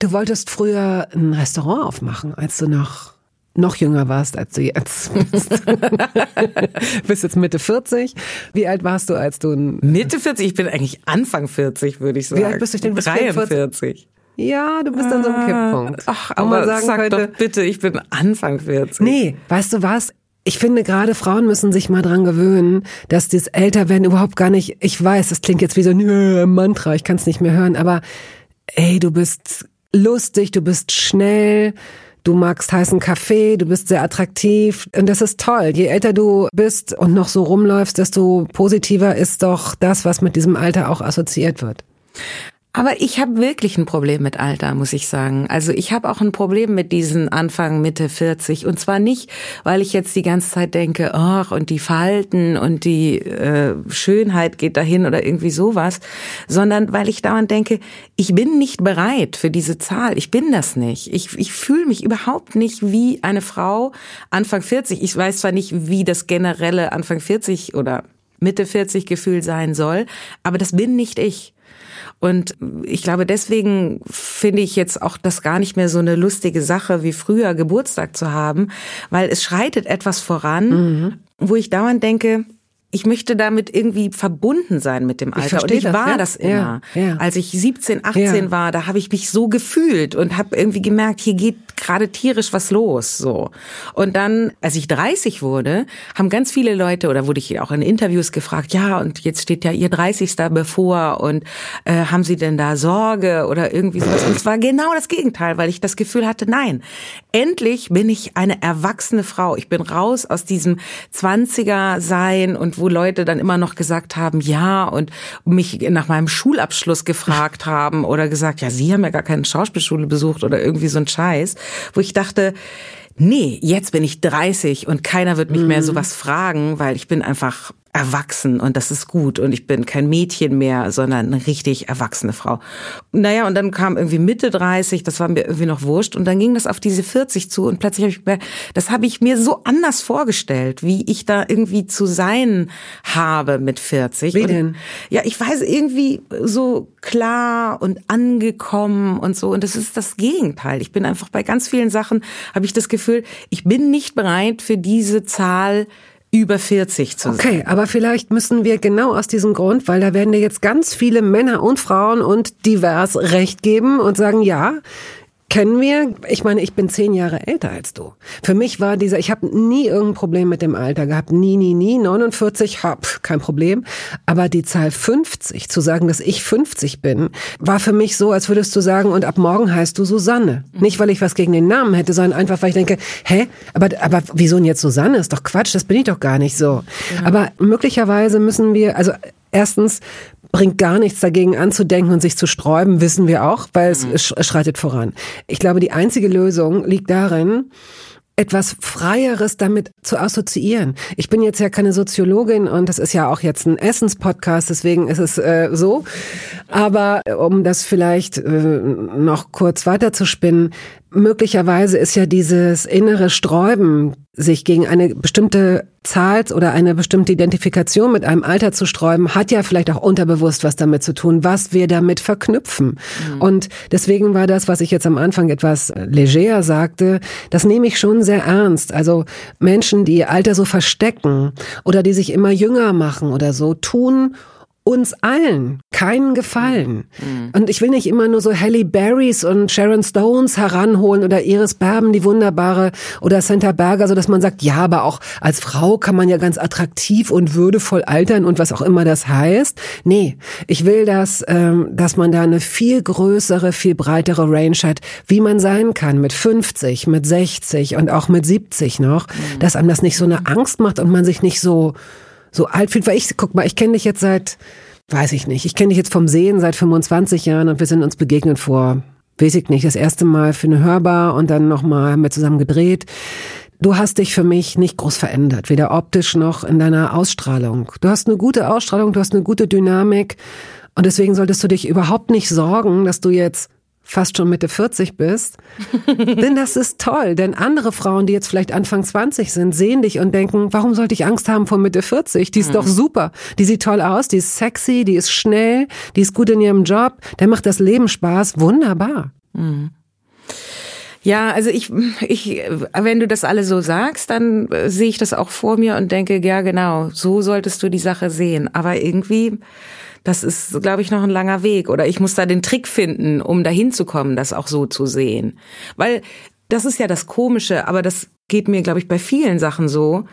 Du wolltest früher ein Restaurant aufmachen, als du noch noch jünger warst, als du jetzt bist. bist jetzt Mitte 40. Wie alt warst du, als du... Mitte 40? Ich bin eigentlich Anfang 40, würde ich sagen. Wie alt bist du denn? 43. Ja, du bist an so einem Kipppunkt. Ach, aber sagen sag könnte, doch bitte, ich bin Anfang 40. Nee, weißt du was? Ich finde gerade Frauen müssen sich mal dran gewöhnen, dass das Älterwerden überhaupt gar nicht, ich weiß, das klingt jetzt wie so ein Mantra, ich kann es nicht mehr hören, aber ey, du bist lustig, du bist schnell, du magst heißen Kaffee, du bist sehr attraktiv und das ist toll. Je älter du bist und noch so rumläufst, desto positiver ist doch das, was mit diesem Alter auch assoziiert wird. Aber ich habe wirklich ein Problem mit Alter, muss ich sagen. Also ich habe auch ein Problem mit diesen Anfang, Mitte 40. Und zwar nicht, weil ich jetzt die ganze Zeit denke, ach, und die Falten und die äh, Schönheit geht dahin oder irgendwie sowas, sondern weil ich dauernd denke, ich bin nicht bereit für diese Zahl. Ich bin das nicht. Ich, ich fühle mich überhaupt nicht wie eine Frau Anfang 40. Ich weiß zwar nicht, wie das generelle Anfang 40 oder Mitte 40 Gefühl sein soll, aber das bin nicht ich. Und ich glaube, deswegen finde ich jetzt auch das gar nicht mehr so eine lustige Sache wie früher Geburtstag zu haben, weil es schreitet etwas voran, mhm. wo ich dauernd denke, ich möchte damit irgendwie verbunden sein mit dem Alter. Ich und ich das, war ja? das immer. Ja, ja. Als ich 17, 18 war, da habe ich mich so gefühlt und habe irgendwie gemerkt, hier geht gerade tierisch was los. So. Und dann, als ich 30 wurde, haben ganz viele Leute, oder wurde ich auch in Interviews gefragt, ja, und jetzt steht ja ihr 30. bevor und äh, haben Sie denn da Sorge oder irgendwie sowas? Und es war genau das Gegenteil, weil ich das Gefühl hatte, nein, endlich bin ich eine erwachsene Frau. Ich bin raus aus diesem 20er sein und wo Leute dann immer noch gesagt haben, ja, und mich nach meinem Schulabschluss gefragt haben oder gesagt, ja, Sie haben ja gar keine Schauspielschule besucht oder irgendwie so ein Scheiß, wo ich dachte, nee, jetzt bin ich 30 und keiner wird mich mhm. mehr sowas fragen, weil ich bin einfach erwachsen und das ist gut und ich bin kein Mädchen mehr, sondern eine richtig erwachsene Frau. Naja, und dann kam irgendwie Mitte 30, das war mir irgendwie noch wurscht und dann ging das auf diese 40 zu und plötzlich habe ich gemerkt, das habe ich mir so anders vorgestellt, wie ich da irgendwie zu sein habe mit 40. Wie denn? ja, ich weiß irgendwie so klar und angekommen und so und das ist das Gegenteil. Ich bin einfach bei ganz vielen Sachen habe ich das Gefühl, ich bin nicht bereit für diese Zahl über 40 zu sein. Okay, aber vielleicht müssen wir genau aus diesem Grund, weil da werden dir jetzt ganz viele Männer und Frauen und divers Recht geben und sagen, ja, kennen wir. Ich meine, ich bin zehn Jahre älter als du. Für mich war dieser, ich habe nie irgendein Problem mit dem Alter gehabt. Nie, nie, nie. 49, hab, kein Problem. Aber die Zahl 50, zu sagen, dass ich 50 bin, war für mich so, als würdest du sagen, und ab morgen heißt du Susanne. Mhm. Nicht, weil ich was gegen den Namen hätte, sondern einfach, weil ich denke, hä, aber, aber wieso denn jetzt Susanne? Ist doch Quatsch, das bin ich doch gar nicht so. Ja. Aber möglicherweise müssen wir, also erstens bringt gar nichts dagegen anzudenken und sich zu sträuben, wissen wir auch, weil es, mhm. schreitet voran. Ich glaube, die einzige Lösung liegt darin, etwas Freieres damit zu assoziieren. Ich bin jetzt ja keine Soziologin und das ist ja auch jetzt ein Essenspodcast, deswegen ist es äh, so. Aber äh, um das vielleicht äh, noch kurz weiterzuspinnen, möglicherweise ist ja dieses innere Sträuben, sich gegen eine bestimmte Zahl oder eine bestimmte Identifikation mit einem Alter zu sträuben, hat ja vielleicht auch unterbewusst was damit zu tun, was wir damit verknüpfen. Mhm. Und deswegen war das, was ich jetzt am Anfang etwas leger sagte, das nehme ich schon sehr ernst. Also Menschen, die ihr Alter so verstecken oder die sich immer jünger machen oder so, tun uns allen keinen Gefallen. Mhm. Und ich will nicht immer nur so Halle Berrys und Sharon Stones heranholen oder Iris Berben, die wunderbare, oder Santa Berger, so dass man sagt, ja, aber auch als Frau kann man ja ganz attraktiv und würdevoll altern und was auch immer das heißt. Nee, ich will, dass, ähm, dass man da eine viel größere, viel breitere Range hat, wie man sein kann mit 50, mit 60 und auch mit 70 noch, mhm. dass einem das nicht so eine Angst macht und man sich nicht so so alt fühlt, weil ich, guck mal, ich kenne dich jetzt seit, weiß ich nicht, ich kenne dich jetzt vom Sehen seit 25 Jahren und wir sind uns begegnet vor, weiß ich nicht, das erste Mal für eine Hörbar und dann nochmal wir zusammen gedreht. Du hast dich für mich nicht groß verändert, weder optisch noch in deiner Ausstrahlung. Du hast eine gute Ausstrahlung, du hast eine gute Dynamik und deswegen solltest du dich überhaupt nicht sorgen, dass du jetzt fast schon Mitte 40 bist. denn das ist toll, denn andere Frauen, die jetzt vielleicht Anfang 20 sind, sehen dich und denken, warum sollte ich Angst haben vor Mitte 40? Die ist mhm. doch super. Die sieht toll aus, die ist sexy, die ist schnell, die ist gut in ihrem Job, der macht das Leben Spaß. Wunderbar. Mhm. Ja, also ich, ich, wenn du das alle so sagst, dann äh, sehe ich das auch vor mir und denke, ja genau, so solltest du die Sache sehen. Aber irgendwie, das ist, glaube ich, noch ein langer Weg. Oder ich muss da den Trick finden, um dahin zu kommen, das auch so zu sehen. Weil das ist ja das Komische, aber das geht mir, glaube ich, bei vielen Sachen so.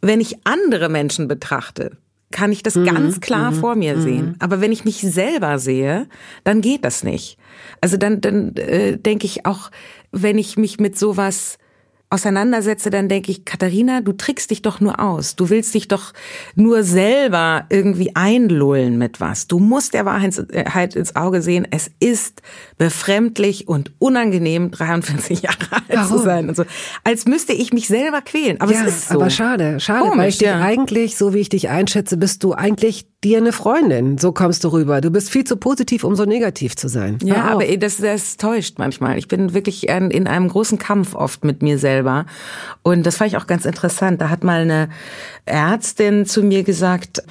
Wenn ich andere Menschen betrachte, kann ich das mhm, ganz klar mhm, vor mir sehen. Mhm. Aber wenn ich mich selber sehe, dann geht das nicht. Also dann, dann äh, denke ich auch, wenn ich mich mit sowas auseinandersetze, dann denke ich, Katharina, du trickst dich doch nur aus. Du willst dich doch nur selber irgendwie einlullen mit was. Du musst der Wahrheit ins Auge sehen. Es ist befremdlich und unangenehm, 43 Jahre alt Warum? zu sein und so. Als müsste ich mich selber quälen. Aber ja, es ist so. Aber schade, schade, Komisch, weil ich dich ja. eigentlich, so wie ich dich einschätze, bist du eigentlich dir eine Freundin. So kommst du rüber. Du bist viel zu positiv, um so negativ zu sein. Ja, aber das, das täuscht manchmal. Ich bin wirklich in einem großen Kampf oft mit mir selber. Und das fand ich auch ganz interessant. Da hat mal eine Ärztin zu mir gesagt,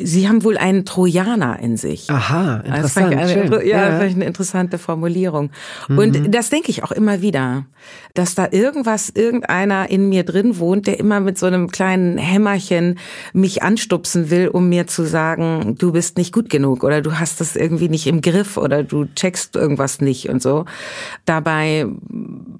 Sie haben wohl einen Trojaner in sich. Aha, interessant. Das eine, ja, ja. Das eine interessante Formulierung. Mhm. Und das denke ich auch immer wieder, dass da irgendwas, irgendeiner in mir drin wohnt, der immer mit so einem kleinen Hämmerchen mich anstupsen will, um mir zu sagen, du bist nicht gut genug oder du hast das irgendwie nicht im Griff oder du checkst irgendwas nicht und so. Dabei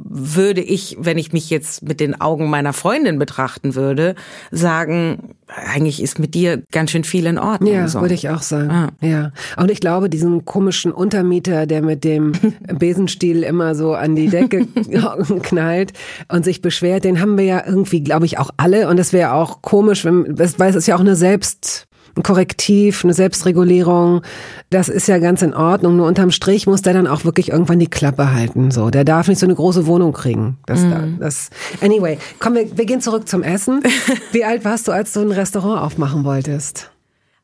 würde ich, wenn ich mich jetzt mit den Augen meiner Freundin betrachten würde, sagen, eigentlich ist mit dir ganz schön viel in Ordnung. Ja, so. würde ich auch sagen. Ah. Ja. Und ich glaube, diesen komischen Untermieter, der mit dem Besenstiel immer so an die Decke knallt und sich beschwert, den haben wir ja irgendwie, glaube ich, auch alle. Und es wäre auch komisch, wenn, weil es ist ja auch eine Selbst ein Korrektiv, eine Selbstregulierung, das ist ja ganz in Ordnung. Nur unterm Strich muss der dann auch wirklich irgendwann die Klappe halten. So, der darf nicht so eine große Wohnung kriegen. Das, mm. das. Anyway, komm, wir, wir gehen zurück zum Essen. Wie alt warst du, als du ein Restaurant aufmachen wolltest?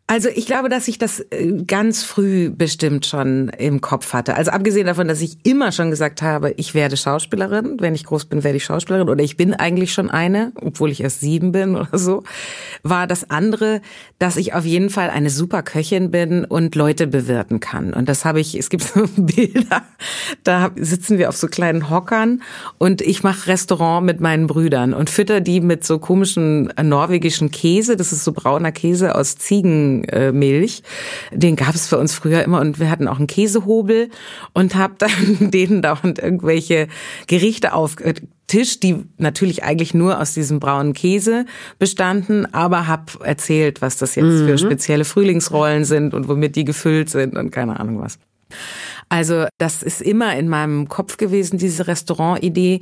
Also ich glaube, dass ich das äh, ganz früh bestimmt schon im Kopf hatte. Also abgesehen davon, dass ich immer schon gesagt habe, ich werde Schauspielerin. Wenn ich groß bin, werde ich Schauspielerin. Oder ich bin eigentlich schon eine, obwohl ich erst sieben bin oder so. War das andere, dass ich auf jeden Fall eine super Köchin bin und Leute bewirten kann. Und das habe ich, es gibt so Bilder, da sitzen wir auf so kleinen Hockern und ich mache Restaurant mit meinen Brüdern und fütter die mit so komischen norwegischen Käse. Das ist so brauner Käse aus Ziegen Milch. Den gab es für uns früher immer und wir hatten auch einen Käsehobel und habe dann denen dauernd irgendwelche Gerichte auf Tisch, die natürlich eigentlich nur aus diesem braunen Käse bestanden, aber hab erzählt, was das jetzt mhm. für spezielle Frühlingsrollen sind und womit die gefüllt sind und keine Ahnung was. Also das ist immer in meinem Kopf gewesen, diese Restaurantidee.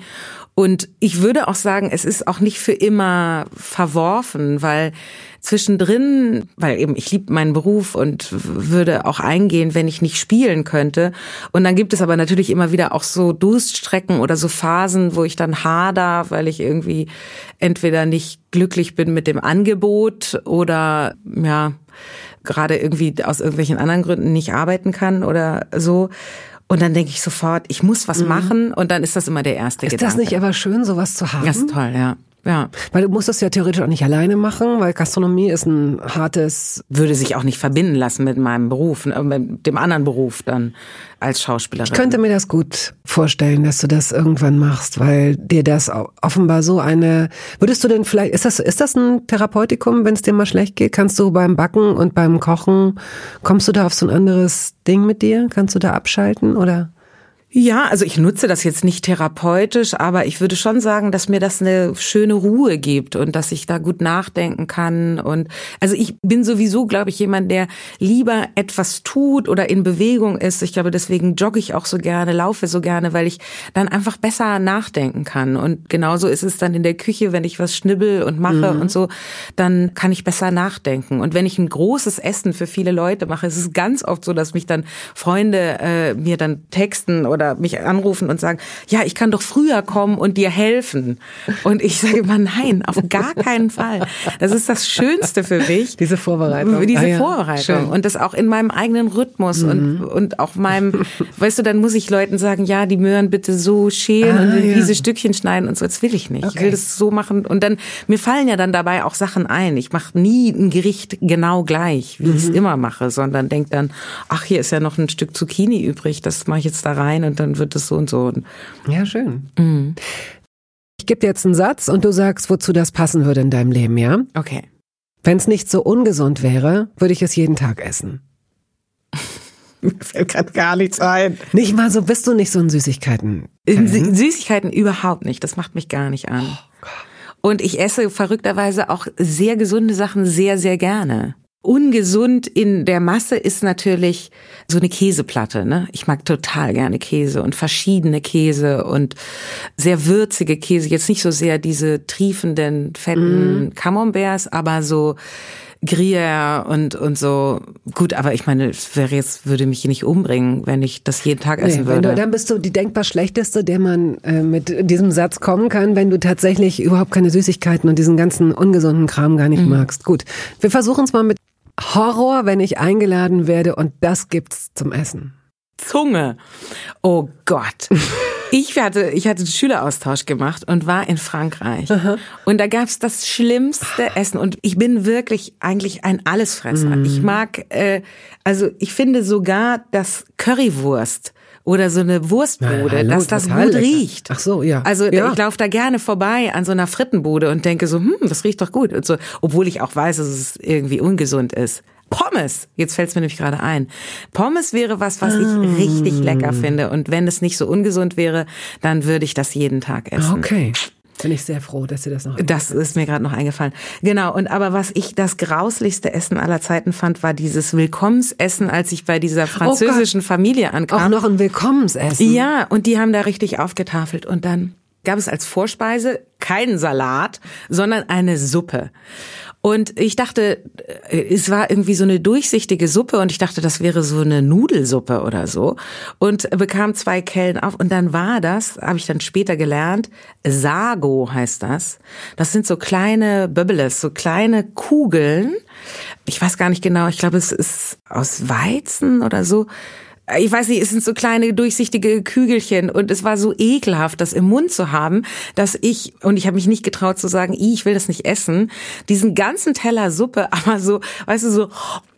Und ich würde auch sagen, es ist auch nicht für immer verworfen, weil zwischendrin, weil eben ich liebe meinen Beruf und würde auch eingehen, wenn ich nicht spielen könnte. Und dann gibt es aber natürlich immer wieder auch so Durststrecken oder so Phasen, wo ich dann hader, weil ich irgendwie entweder nicht glücklich bin mit dem Angebot oder ja, gerade irgendwie aus irgendwelchen anderen Gründen nicht arbeiten kann oder so. Und dann denke ich sofort, ich muss was mhm. machen und dann ist das immer der erste ist Gedanke. Ist das nicht aber schön, sowas zu haben? Das ist toll, ja. Ja. Weil du musst das ja theoretisch auch nicht alleine machen, weil Gastronomie ist ein hartes. Würde sich auch nicht verbinden lassen mit meinem Beruf, äh, mit dem anderen Beruf dann als Schauspielerin. Ich könnte mir das gut vorstellen, dass du das irgendwann machst, weil dir das offenbar so eine. Würdest du denn vielleicht, ist das, ist das ein Therapeutikum, wenn es dir mal schlecht geht? Kannst du beim Backen und beim Kochen, kommst du da auf so ein anderes Ding mit dir? Kannst du da abschalten oder? Ja, also ich nutze das jetzt nicht therapeutisch, aber ich würde schon sagen, dass mir das eine schöne Ruhe gibt und dass ich da gut nachdenken kann. Und also ich bin sowieso, glaube ich, jemand, der lieber etwas tut oder in Bewegung ist. Ich glaube, deswegen jogge ich auch so gerne, laufe so gerne, weil ich dann einfach besser nachdenken kann. Und genauso ist es dann in der Küche, wenn ich was schnibbel und mache mhm. und so, dann kann ich besser nachdenken. Und wenn ich ein großes Essen für viele Leute mache, ist es ganz oft so, dass mich dann Freunde äh, mir dann texten oder oder mich anrufen und sagen, ja, ich kann doch früher kommen und dir helfen. Und ich sage immer, nein, auf gar keinen Fall. Das ist das Schönste für mich. Diese Vorbereitung. Diese ah, ja. Vorbereitung. Schön. Und das auch in meinem eigenen Rhythmus mhm. und, und auch meinem, weißt du, dann muss ich Leuten sagen, ja, die Möhren bitte so schälen ah, und ja. diese Stückchen schneiden und so. Das will ich nicht. Okay. Ich will das so machen. Und dann, mir fallen ja dann dabei auch Sachen ein. Ich mache nie ein Gericht genau gleich, wie mhm. ich es immer mache, sondern denk dann, ach, hier ist ja noch ein Stück Zucchini übrig, das mache ich jetzt da rein und dann wird es so und so. Ja, schön. Mhm. Ich gebe dir jetzt einen Satz und du sagst, wozu das passen würde in deinem Leben, ja? Okay. Wenn es nicht so ungesund wäre, würde ich es jeden Tag essen. Mir fällt gerade gar nichts ein. Nicht mal so, bist du nicht so in Süßigkeiten? In Süßigkeiten überhaupt nicht. Das macht mich gar nicht an. Oh und ich esse verrückterweise auch sehr gesunde Sachen sehr, sehr gerne. Ungesund in der Masse ist natürlich so eine Käseplatte. Ne? Ich mag total gerne Käse und verschiedene Käse und sehr würzige Käse. Jetzt nicht so sehr diese triefenden, fetten mm. Camemberts, aber so Gruyère und, und so. Gut, aber ich meine, es wäre jetzt, würde mich nicht umbringen, wenn ich das jeden Tag essen nee, würde. Du, dann bist du die denkbar schlechteste, der man äh, mit diesem Satz kommen kann, wenn du tatsächlich überhaupt keine Süßigkeiten und diesen ganzen ungesunden Kram gar nicht mhm. magst. Gut, wir versuchen es mal mit Horror, wenn ich eingeladen werde und das gibt's zum Essen. Zunge. Oh Gott. Ich hatte, ich hatte einen Schüleraustausch gemacht und war in Frankreich. Aha. Und da gab's das schlimmste Essen. Und ich bin wirklich eigentlich ein Allesfresser. Mm. Ich mag, äh, also ich finde sogar das Currywurst oder so eine Wurstbude, ja, dass das gut lecker. riecht. Ach so, ja. Also ja. ich laufe da gerne vorbei an so einer Frittenbude und denke so, hm, das riecht doch gut und so, obwohl ich auch weiß, dass es irgendwie ungesund ist. Pommes. Jetzt fällt es mir nämlich gerade ein. Pommes wäre was, was ich mm. richtig lecker finde. Und wenn es nicht so ungesund wäre, dann würde ich das jeden Tag essen. Okay. Bin ich sehr froh, dass dir das noch. Das ist mir gerade noch eingefallen. Genau. Und aber was ich das grauslichste Essen aller Zeiten fand, war dieses Willkommensessen, als ich bei dieser oh französischen oh Familie ankam. Auch noch ein Willkommensessen. Ja. Und die haben da richtig aufgetafelt und dann gab es als Vorspeise keinen Salat, sondern eine Suppe. Und ich dachte, äh, es war irgendwie so eine durchsichtige Suppe und ich dachte, das wäre so eine Nudelsuppe oder so. Und bekam zwei Kellen auf und dann war das, habe ich dann später gelernt, Sago heißt das. Das sind so kleine Böbbeles, so kleine Kugeln. Ich weiß gar nicht genau, ich glaube, es ist aus Weizen oder so ich weiß nicht, es sind so kleine durchsichtige Kügelchen und es war so ekelhaft, das im Mund zu haben, dass ich, und ich habe mich nicht getraut zu sagen, ich will das nicht essen, diesen ganzen Teller Suppe, aber so, weißt du, so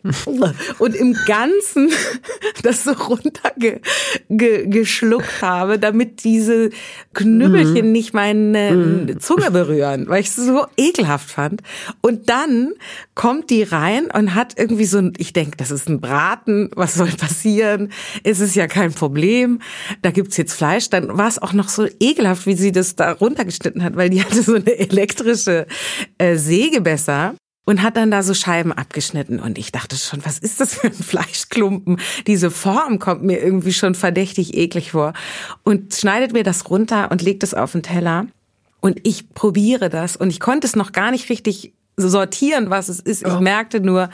und im Ganzen das so runtergeschluckt habe, damit diese Knüppelchen mhm. nicht meine mhm. Zunge berühren, weil ich es so ekelhaft fand. Und dann kommt die rein und hat irgendwie so ein, ich denke, das ist ein Braten, was soll passieren? Es ist ja kein Problem. Da gibt's jetzt Fleisch. Dann war es auch noch so ekelhaft, wie sie das da runtergeschnitten hat, weil die hatte so eine elektrische äh, Sägebesser und hat dann da so Scheiben abgeschnitten und ich dachte schon, was ist das für ein Fleischklumpen? Diese Form kommt mir irgendwie schon verdächtig eklig vor und schneidet mir das runter und legt es auf den Teller und ich probiere das und ich konnte es noch gar nicht richtig sortieren, was es ist. Ich oh. merkte nur,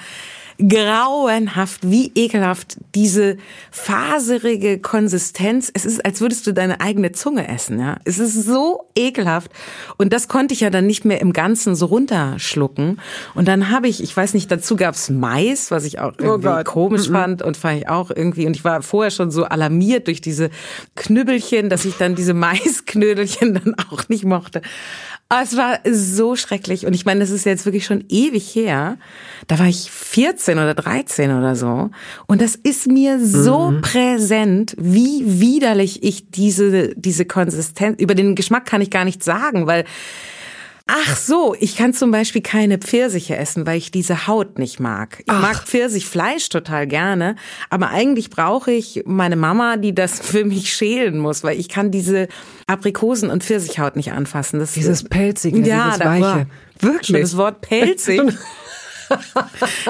grauenhaft, wie ekelhaft diese faserige Konsistenz. Es ist, als würdest du deine eigene Zunge essen, ja. Es ist so ekelhaft. Und das konnte ich ja dann nicht mehr im Ganzen so runterschlucken. Und dann habe ich, ich weiß nicht, dazu gab's Mais, was ich auch oh irgendwie oh komisch mhm. fand und fand ich auch irgendwie. Und ich war vorher schon so alarmiert durch diese Knüppelchen, dass ich dann diese Maisknödelchen dann auch nicht mochte. Aber es war so schrecklich. Und ich meine, das ist jetzt wirklich schon ewig her. Da war ich 14 oder 13 oder so. Und das ist mir so mhm. präsent, wie widerlich ich diese, diese Konsistenz, über den Geschmack kann ich gar nicht sagen, weil Ach so, ich kann zum Beispiel keine Pfirsiche essen, weil ich diese Haut nicht mag. Ich Ach. mag Pfirsichfleisch total gerne, aber eigentlich brauche ich meine Mama, die das für mich schälen muss, weil ich kann diese Aprikosen- und Pfirsichhaut nicht anfassen. Das dieses pelzige, ja, dieses weiche. Wirklich. Das Wort pelzig.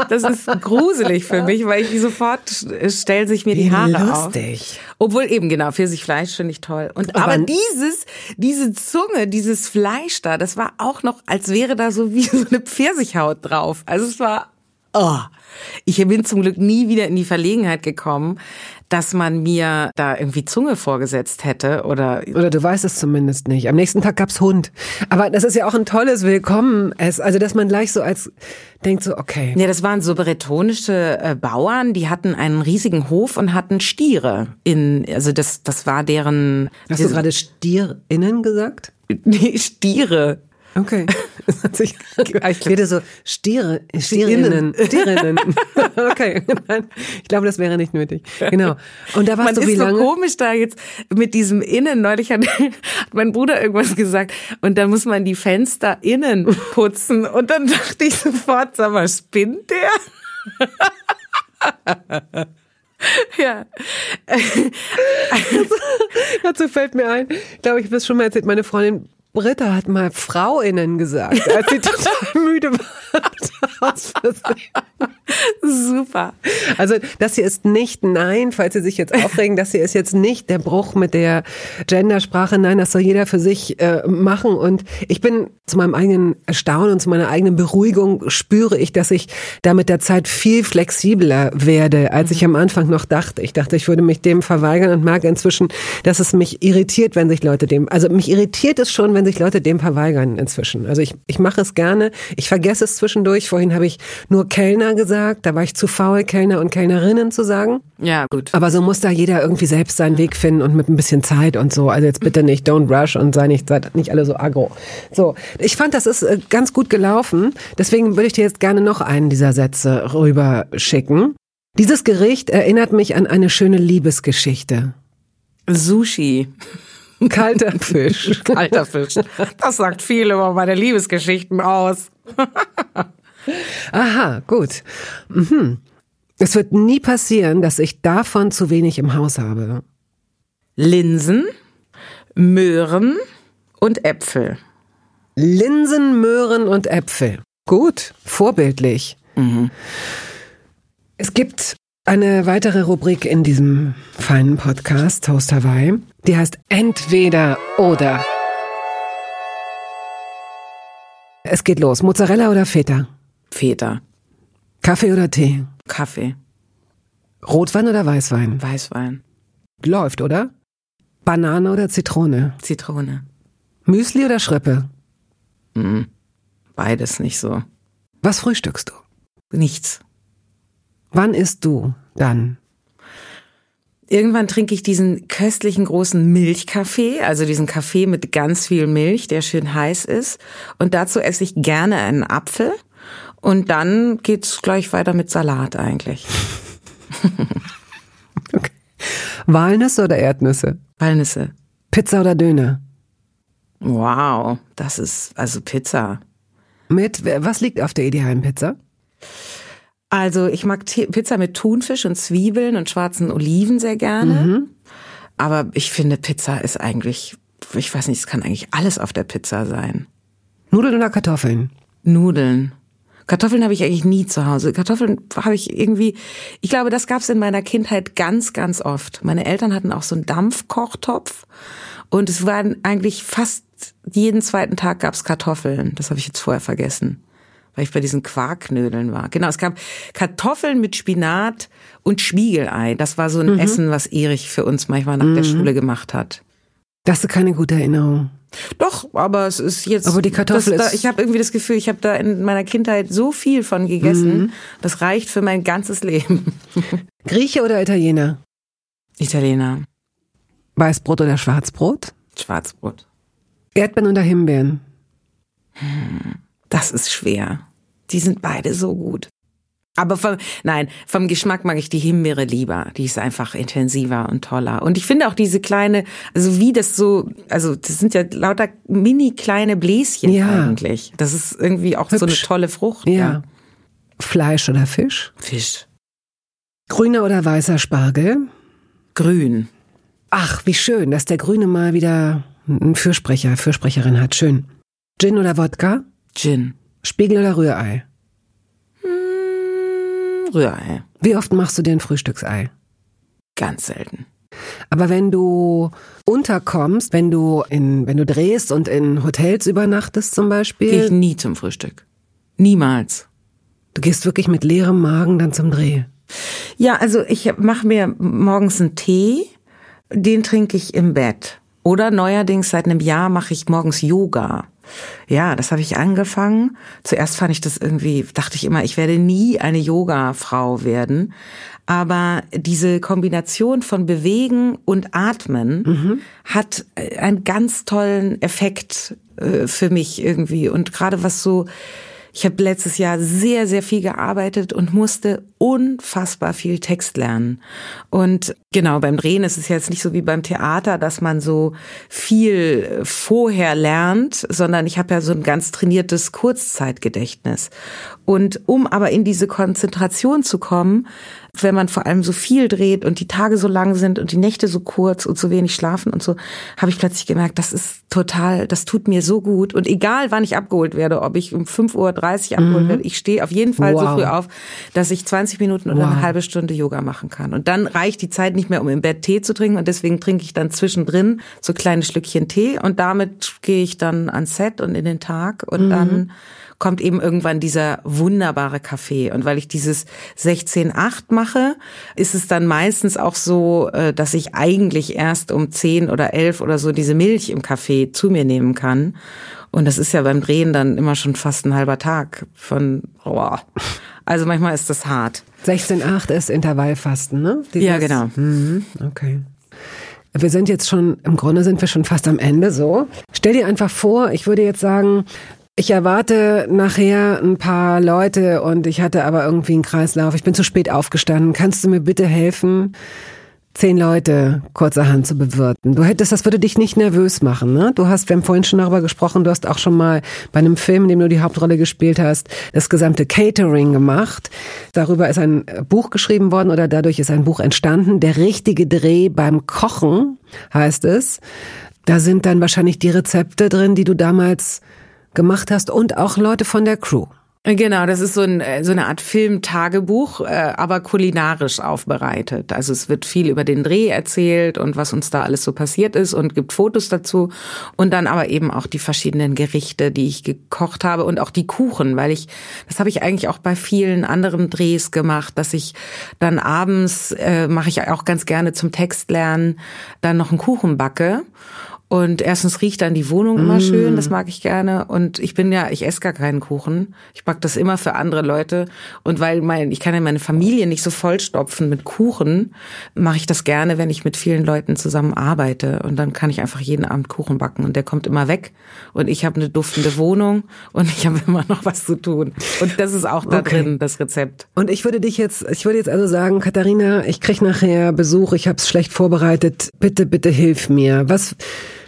Das ist gruselig für mich, weil ich sofort stellen sich mir die Haare lustig. auf. Obwohl eben genau Pfirsichfleisch finde ich toll. Und aber, aber dieses diese Zunge, dieses Fleisch da, das war auch noch, als wäre da so wie so eine Pfirsichhaut drauf. Also es war oh. Ich bin zum Glück nie wieder in die Verlegenheit gekommen, dass man mir da irgendwie Zunge vorgesetzt hätte oder oder du weißt es zumindest nicht. Am nächsten Tag gab's Hund. Aber das ist ja auch ein tolles Willkommen, es also dass man gleich so als denkt so okay. Ja, das waren so bretonische äh, Bauern, die hatten einen riesigen Hof und hatten Stiere in also das das war deren Hast du gerade Stierinnen gesagt? Nee, Stiere. Okay. Das hat sich, ich rede so Stiere, Stierinnen. Stierinnen. Okay. Ich glaube, das wäre nicht nötig. Genau. Und da warst Man du wie ist lange? so komisch da jetzt mit diesem Innen. Neulich hat, hat mein Bruder irgendwas gesagt. Und dann muss man die Fenster innen putzen. Und dann dachte ich sofort, sag mal, spinnt der? ja. Dazu fällt mir ein, ich glaube, ich habe es schon mal erzählt, meine Freundin Britta hat mal FrauInnen gesagt, als sie total müde war. Super. Also das hier ist nicht Nein, falls Sie sich jetzt aufregen, das hier ist jetzt nicht der Bruch mit der Gendersprache. Nein, das soll jeder für sich äh, machen. Und ich bin zu meinem eigenen Erstaunen und zu meiner eigenen Beruhigung spüre ich, dass ich da mit der Zeit viel flexibler werde, als ich am Anfang noch dachte. Ich dachte, ich würde mich dem verweigern und merke inzwischen, dass es mich irritiert, wenn sich Leute dem, also mich irritiert es schon, wenn sich Leute dem verweigern inzwischen. Also ich, ich mache es gerne. Ich vergesse es zwischendurch. Vorhin habe ich nur Kellner gesagt. Da war ich zu faul, Kellner und Kellnerinnen zu sagen. Ja, gut. Aber so muss da jeder irgendwie selbst seinen Weg finden und mit ein bisschen Zeit und so. Also jetzt bitte nicht, don't rush und sei nicht, seid nicht alle so aggro. So, ich fand, das ist äh, ganz gut gelaufen. Deswegen würde ich dir jetzt gerne noch einen dieser Sätze rüber schicken. Dieses Gericht erinnert mich an eine schöne Liebesgeschichte. Sushi. Kalter Fisch. Kalter Fisch. Das sagt viel über meine Liebesgeschichten aus. Aha, gut. Mhm. Es wird nie passieren, dass ich davon zu wenig im Haus habe. Linsen, Möhren und Äpfel. Linsen, Möhren und Äpfel. Gut, vorbildlich. Es gibt eine weitere Rubrik in diesem feinen Podcast, Toast Hawaii, die heißt Entweder oder. Es geht los. Mozzarella oder Feta? Feta. Kaffee oder Tee? Kaffee. Rotwein oder Weißwein? Weißwein. Läuft, oder? Banane oder Zitrone? Zitrone. Müsli oder Schrippe? Beides nicht so. Was frühstückst du? Nichts. Wann isst du dann? Irgendwann trinke ich diesen köstlichen großen Milchkaffee, also diesen Kaffee mit ganz viel Milch, der schön heiß ist. Und dazu esse ich gerne einen Apfel. Und dann geht's gleich weiter mit Salat eigentlich. Walnüsse oder Erdnüsse? Walnüsse. Pizza oder Döner? Wow, das ist also Pizza. Mit, was liegt auf der idealen Pizza? Also ich mag T Pizza mit Thunfisch und Zwiebeln und schwarzen Oliven sehr gerne. Aber ich finde, Pizza ist eigentlich, ich weiß nicht, es kann eigentlich alles auf der Pizza sein. Nudeln oder Kartoffeln? Nudeln. Kartoffeln habe ich eigentlich nie zu Hause. Kartoffeln habe ich irgendwie, ich glaube, das gab es in meiner Kindheit ganz, ganz oft. Meine Eltern hatten auch so einen Dampfkochtopf und es waren eigentlich fast jeden zweiten Tag gab es Kartoffeln. Das habe ich jetzt vorher vergessen, weil ich bei diesen Quarknödeln war. Genau, es gab Kartoffeln mit Spinat und Spiegelei. Das war so ein Essen, was Erich für uns manchmal nach der Schule gemacht hat. Das ist keine gute Erinnerung. Doch, aber es ist jetzt. Aber die Kartoffel das, da, ist- Ich habe irgendwie das Gefühl, ich habe da in meiner Kindheit so viel von gegessen. Das reicht für mein ganzes Leben. Grieche oder Italiener? Italiener, Weißbrot oder Schwarzbrot? Schwarzbrot. Erdbeeren oder Himbeeren? Das ist schwer. Die sind beide so gut. Aber vom, nein, vom Geschmack mag ich die Himbeere lieber. Die ist einfach intensiver und toller. Und ich finde auch diese kleine, also wie das so, also das sind ja lauter mini kleine Bläschen Ja. eigentlich. Das ist irgendwie auch so eine Hübsch. tolle Frucht. Ja. Fleisch oder Fisch? Fisch. Grüner oder weißer Spargel? Grün. Ach, wie schön, dass der Grüne mal wieder einen Fürsprecher, Fürsprecherin hat. Schön. Gin oder Wodka? Gin. Spiegel oder Rührei? Rührei. Wie oft machst du dir ein Frühstücksei? Ganz selten. Aber wenn du unterkommst, wenn du in, wenn du drehst und in Hotels übernachtest zum Gehe Beispiel, ich nie zum Frühstück. Niemals. du gehst wirklich mit leerem Magen dann zum Dreh. Ja, also ich mache mir morgens einen Tee, den trinke ich im Bett. Oder neuerdings seit einem Jahr mache ich morgens Yoga. Ja, das habe ich angefangen. Zuerst fand ich das irgendwie, dachte ich immer, ich werde nie eine Yoga-Frau werden. Aber diese Kombination von Bewegen und Atmen mhm. hat einen ganz tollen Effekt äh, für mich irgendwie. Und gerade was so ich habe letztes Jahr sehr, sehr viel gearbeitet und musste unfassbar viel Text lernen. Und genau, beim Drehen ist es jetzt nicht so wie beim Theater, dass man so viel vorher lernt, sondern ich habe ja so ein ganz trainiertes Kurzzeitgedächtnis. Und um aber in diese Konzentration zu kommen, wenn man vor allem so viel dreht und die Tage so lang sind und die Nächte so kurz und so wenig schlafen und so, habe ich plötzlich gemerkt, das ist total, das tut mir so gut. Und egal, wann ich abgeholt werde, ob ich um 5.30 Uhr abgeholt mhm. werde, ich stehe auf jeden Fall wow. so früh auf, dass ich 20 Minuten oder wow. eine halbe Stunde Yoga machen kann. Und dann reicht die Zeit nicht mehr, um im Bett Tee zu trinken. Und deswegen trinke ich dann zwischendrin so kleine Schlückchen Tee. Und damit gehe ich dann ans Set und in den Tag. Und mhm. dann kommt eben irgendwann dieser wunderbare Kaffee. Und weil ich dieses 16-8 mache, ist es dann meistens auch so, äh, dass ich eigentlich erst um 10 oder 11 oder so diese Milch im Kaffee zu mir nehmen kann. Und das ist ja beim Drehen dann immer schon fast ein halber Tag von, oh. also manchmal ist das hart. 16-8 ist Intervallfasten, ne? Dieses, ja, genau. Mhm, okay. Wir sind jetzt schon, im Grunde sind wir schon fast am Ende so. Stell dir einfach vor, ich würde jetzt sagen, ich erwarte nachher ein paar Leute und ich hatte aber irgendwie einen Kreislauf. Ich bin zu spät aufgestanden. Kannst du mir bitte helfen, zehn Leute kurzerhand zu bewirten? Du hättest, das würde dich nicht nervös machen, ne? Du hast, wir haben vorhin schon darüber gesprochen, du hast auch schon mal bei einem Film, in dem du die Hauptrolle gespielt hast, das gesamte Catering gemacht. Darüber ist ein Buch geschrieben worden oder dadurch ist ein Buch entstanden. Der richtige Dreh beim Kochen heißt es. Da sind dann wahrscheinlich die Rezepte drin, die du damals gemacht hast und auch Leute von der Crew. Genau, das ist so, ein, äh, so eine Art Filmtagebuch, äh, aber kulinarisch aufbereitet. Also es wird viel über den Dreh erzählt und was uns da alles so passiert ist und gibt Fotos dazu und dann aber eben auch die verschiedenen Gerichte, die ich gekocht habe und auch die Kuchen, weil ich, das habe ich eigentlich auch bei vielen anderen Drehs gemacht, dass ich dann abends, äh, mache ich auch ganz gerne zum Text lernen, dann noch einen Kuchen backe und erstens riecht dann die Wohnung immer mm. schön, das mag ich gerne. Und ich bin ja, ich esse gar keinen Kuchen. Ich back das immer für andere Leute. Und weil mein, ich kann ja meine Familie nicht so vollstopfen mit Kuchen, mache ich das gerne, wenn ich mit vielen Leuten zusammen arbeite. Und dann kann ich einfach jeden Abend Kuchen backen. Und der kommt immer weg. Und ich habe eine duftende Wohnung und ich habe immer noch was zu tun. Und das ist auch da okay. drin, das Rezept. Und ich würde dich jetzt, ich würde jetzt also sagen, Katharina, ich krieg nachher Besuch, ich habe es schlecht vorbereitet. Bitte, bitte hilf mir. Was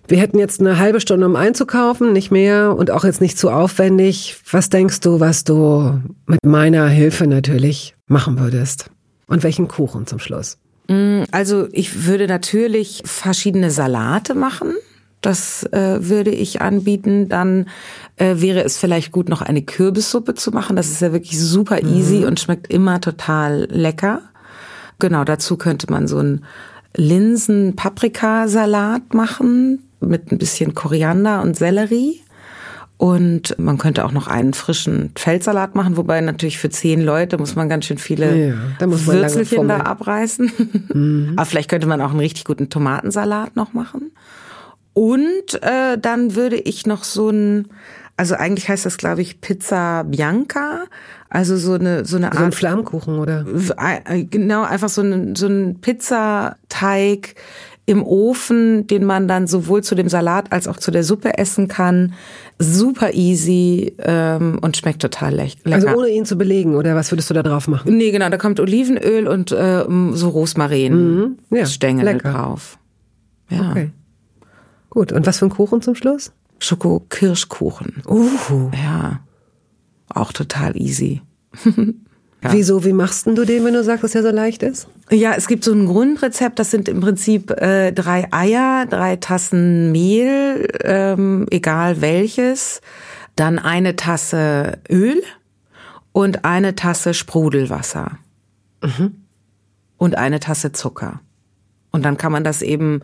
wir hätten jetzt eine halbe Stunde, um einzukaufen, nicht mehr und auch jetzt nicht zu aufwendig. Was denkst du, was du mit meiner Hilfe natürlich machen würdest? Und welchen Kuchen zum Schluss? Mm, also ich würde natürlich verschiedene Salate machen. Das äh, würde ich anbieten. Dann äh, wäre es vielleicht gut, noch eine Kürbissuppe zu machen. Das ist ja wirklich super easy mhm. und schmeckt immer total lecker. Genau, dazu könnte man so einen Linsen-Paprikasalat machen mit ein bisschen Koriander und Sellerie. Und man könnte auch noch einen frischen Feldsalat machen, wobei natürlich für zehn Leute muss man ganz schön viele ja, da Würzelchen da abreißen. Mhm. Aber vielleicht könnte man auch einen richtig guten Tomatensalat noch machen. Und äh, dann würde ich noch so ein, also eigentlich heißt das, glaube ich, Pizza Bianca. Also so eine so eine Art so ein Flammkuchen oder äh, genau einfach so ein so ein Pizzateig im Ofen, den man dann sowohl zu dem Salat als auch zu der Suppe essen kann. Super easy ähm, und schmeckt total le lecker. Also ohne ihn zu belegen, oder was würdest du da drauf machen? Nee, genau, da kommt Olivenöl und äh, so Rosmarin mhm. ja, Stängel lecker. drauf. Ja. Okay. Gut, und was für ein Kuchen zum Schluss? Schoko-Kirschkuchen. Uh. Ja. Auch total easy. Ja. Wieso, wie machst denn du den, wenn du sagst, dass er so leicht ist? Ja, es gibt so ein Grundrezept, das sind im Prinzip äh, drei Eier, drei Tassen Mehl, ähm, egal welches, dann eine Tasse Öl und eine Tasse Sprudelwasser mhm. und eine Tasse Zucker. Und dann kann man das eben,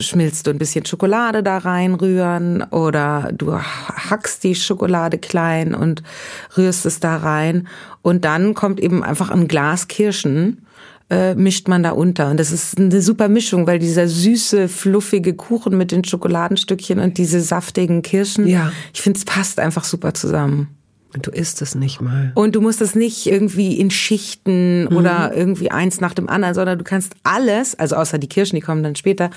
schmilzt du ein bisschen Schokolade da reinrühren oder du hackst die Schokolade klein und rührst es da rein. Und dann kommt eben einfach ein Glas Kirschen äh, mischt man da unter. Und das ist eine super Mischung, weil dieser süße, fluffige Kuchen mit den Schokoladenstückchen und diese saftigen Kirschen, ja. ich finde, es passt einfach super zusammen. Und du isst es nicht mal. Und du musst es nicht irgendwie in Schichten mhm. oder irgendwie eins nach dem anderen, sondern du kannst alles, also außer die Kirschen, die kommen dann später,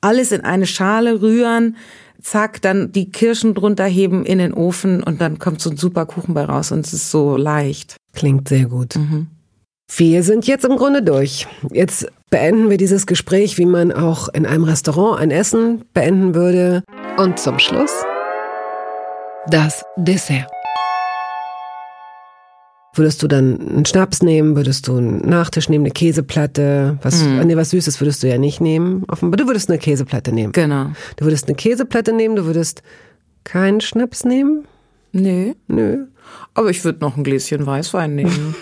alles in eine Schale rühren, zack, dann die Kirschen drunter heben in den Ofen und dann kommt so ein super Kuchen bei raus und es ist so leicht. Klingt sehr gut. Mhm. Wir sind jetzt im Grunde durch. Jetzt beenden wir dieses Gespräch, wie man auch in einem Restaurant ein Essen beenden würde. Und zum Schluss das Dessert. Würdest du dann einen Schnaps nehmen? Würdest du einen Nachtisch nehmen, eine Käseplatte? Was, mm. nee, was Süßes würdest du ja nicht nehmen. Offenbar, du würdest eine Käseplatte nehmen. Genau. Du würdest eine Käseplatte nehmen, du würdest keinen Schnaps nehmen? Nö. Nö. Aber ich würde noch ein Gläschen Weißwein nehmen.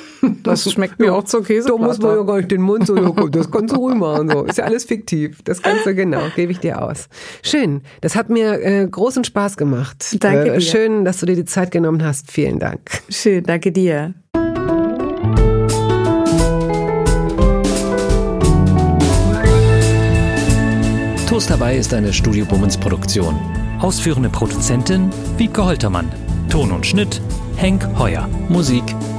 Das schmeckt mir auch zur Käseplatte. Da muss man ja gar nicht den Mund so, ja, das kannst du ruhig machen. So. Ist ja alles fiktiv. Das kannst du genau, gebe ich dir aus. Schön. Das hat mir äh, großen Spaß gemacht. Danke äh, Schön, dass du dir die Zeit genommen hast. Vielen Dank. Schön, danke dir. Toast dabei ist eine Studio Bummens Produktion. Ausführende Produzentin Wiebke Holtermann. Ton und Schnitt Henk Heuer. Musik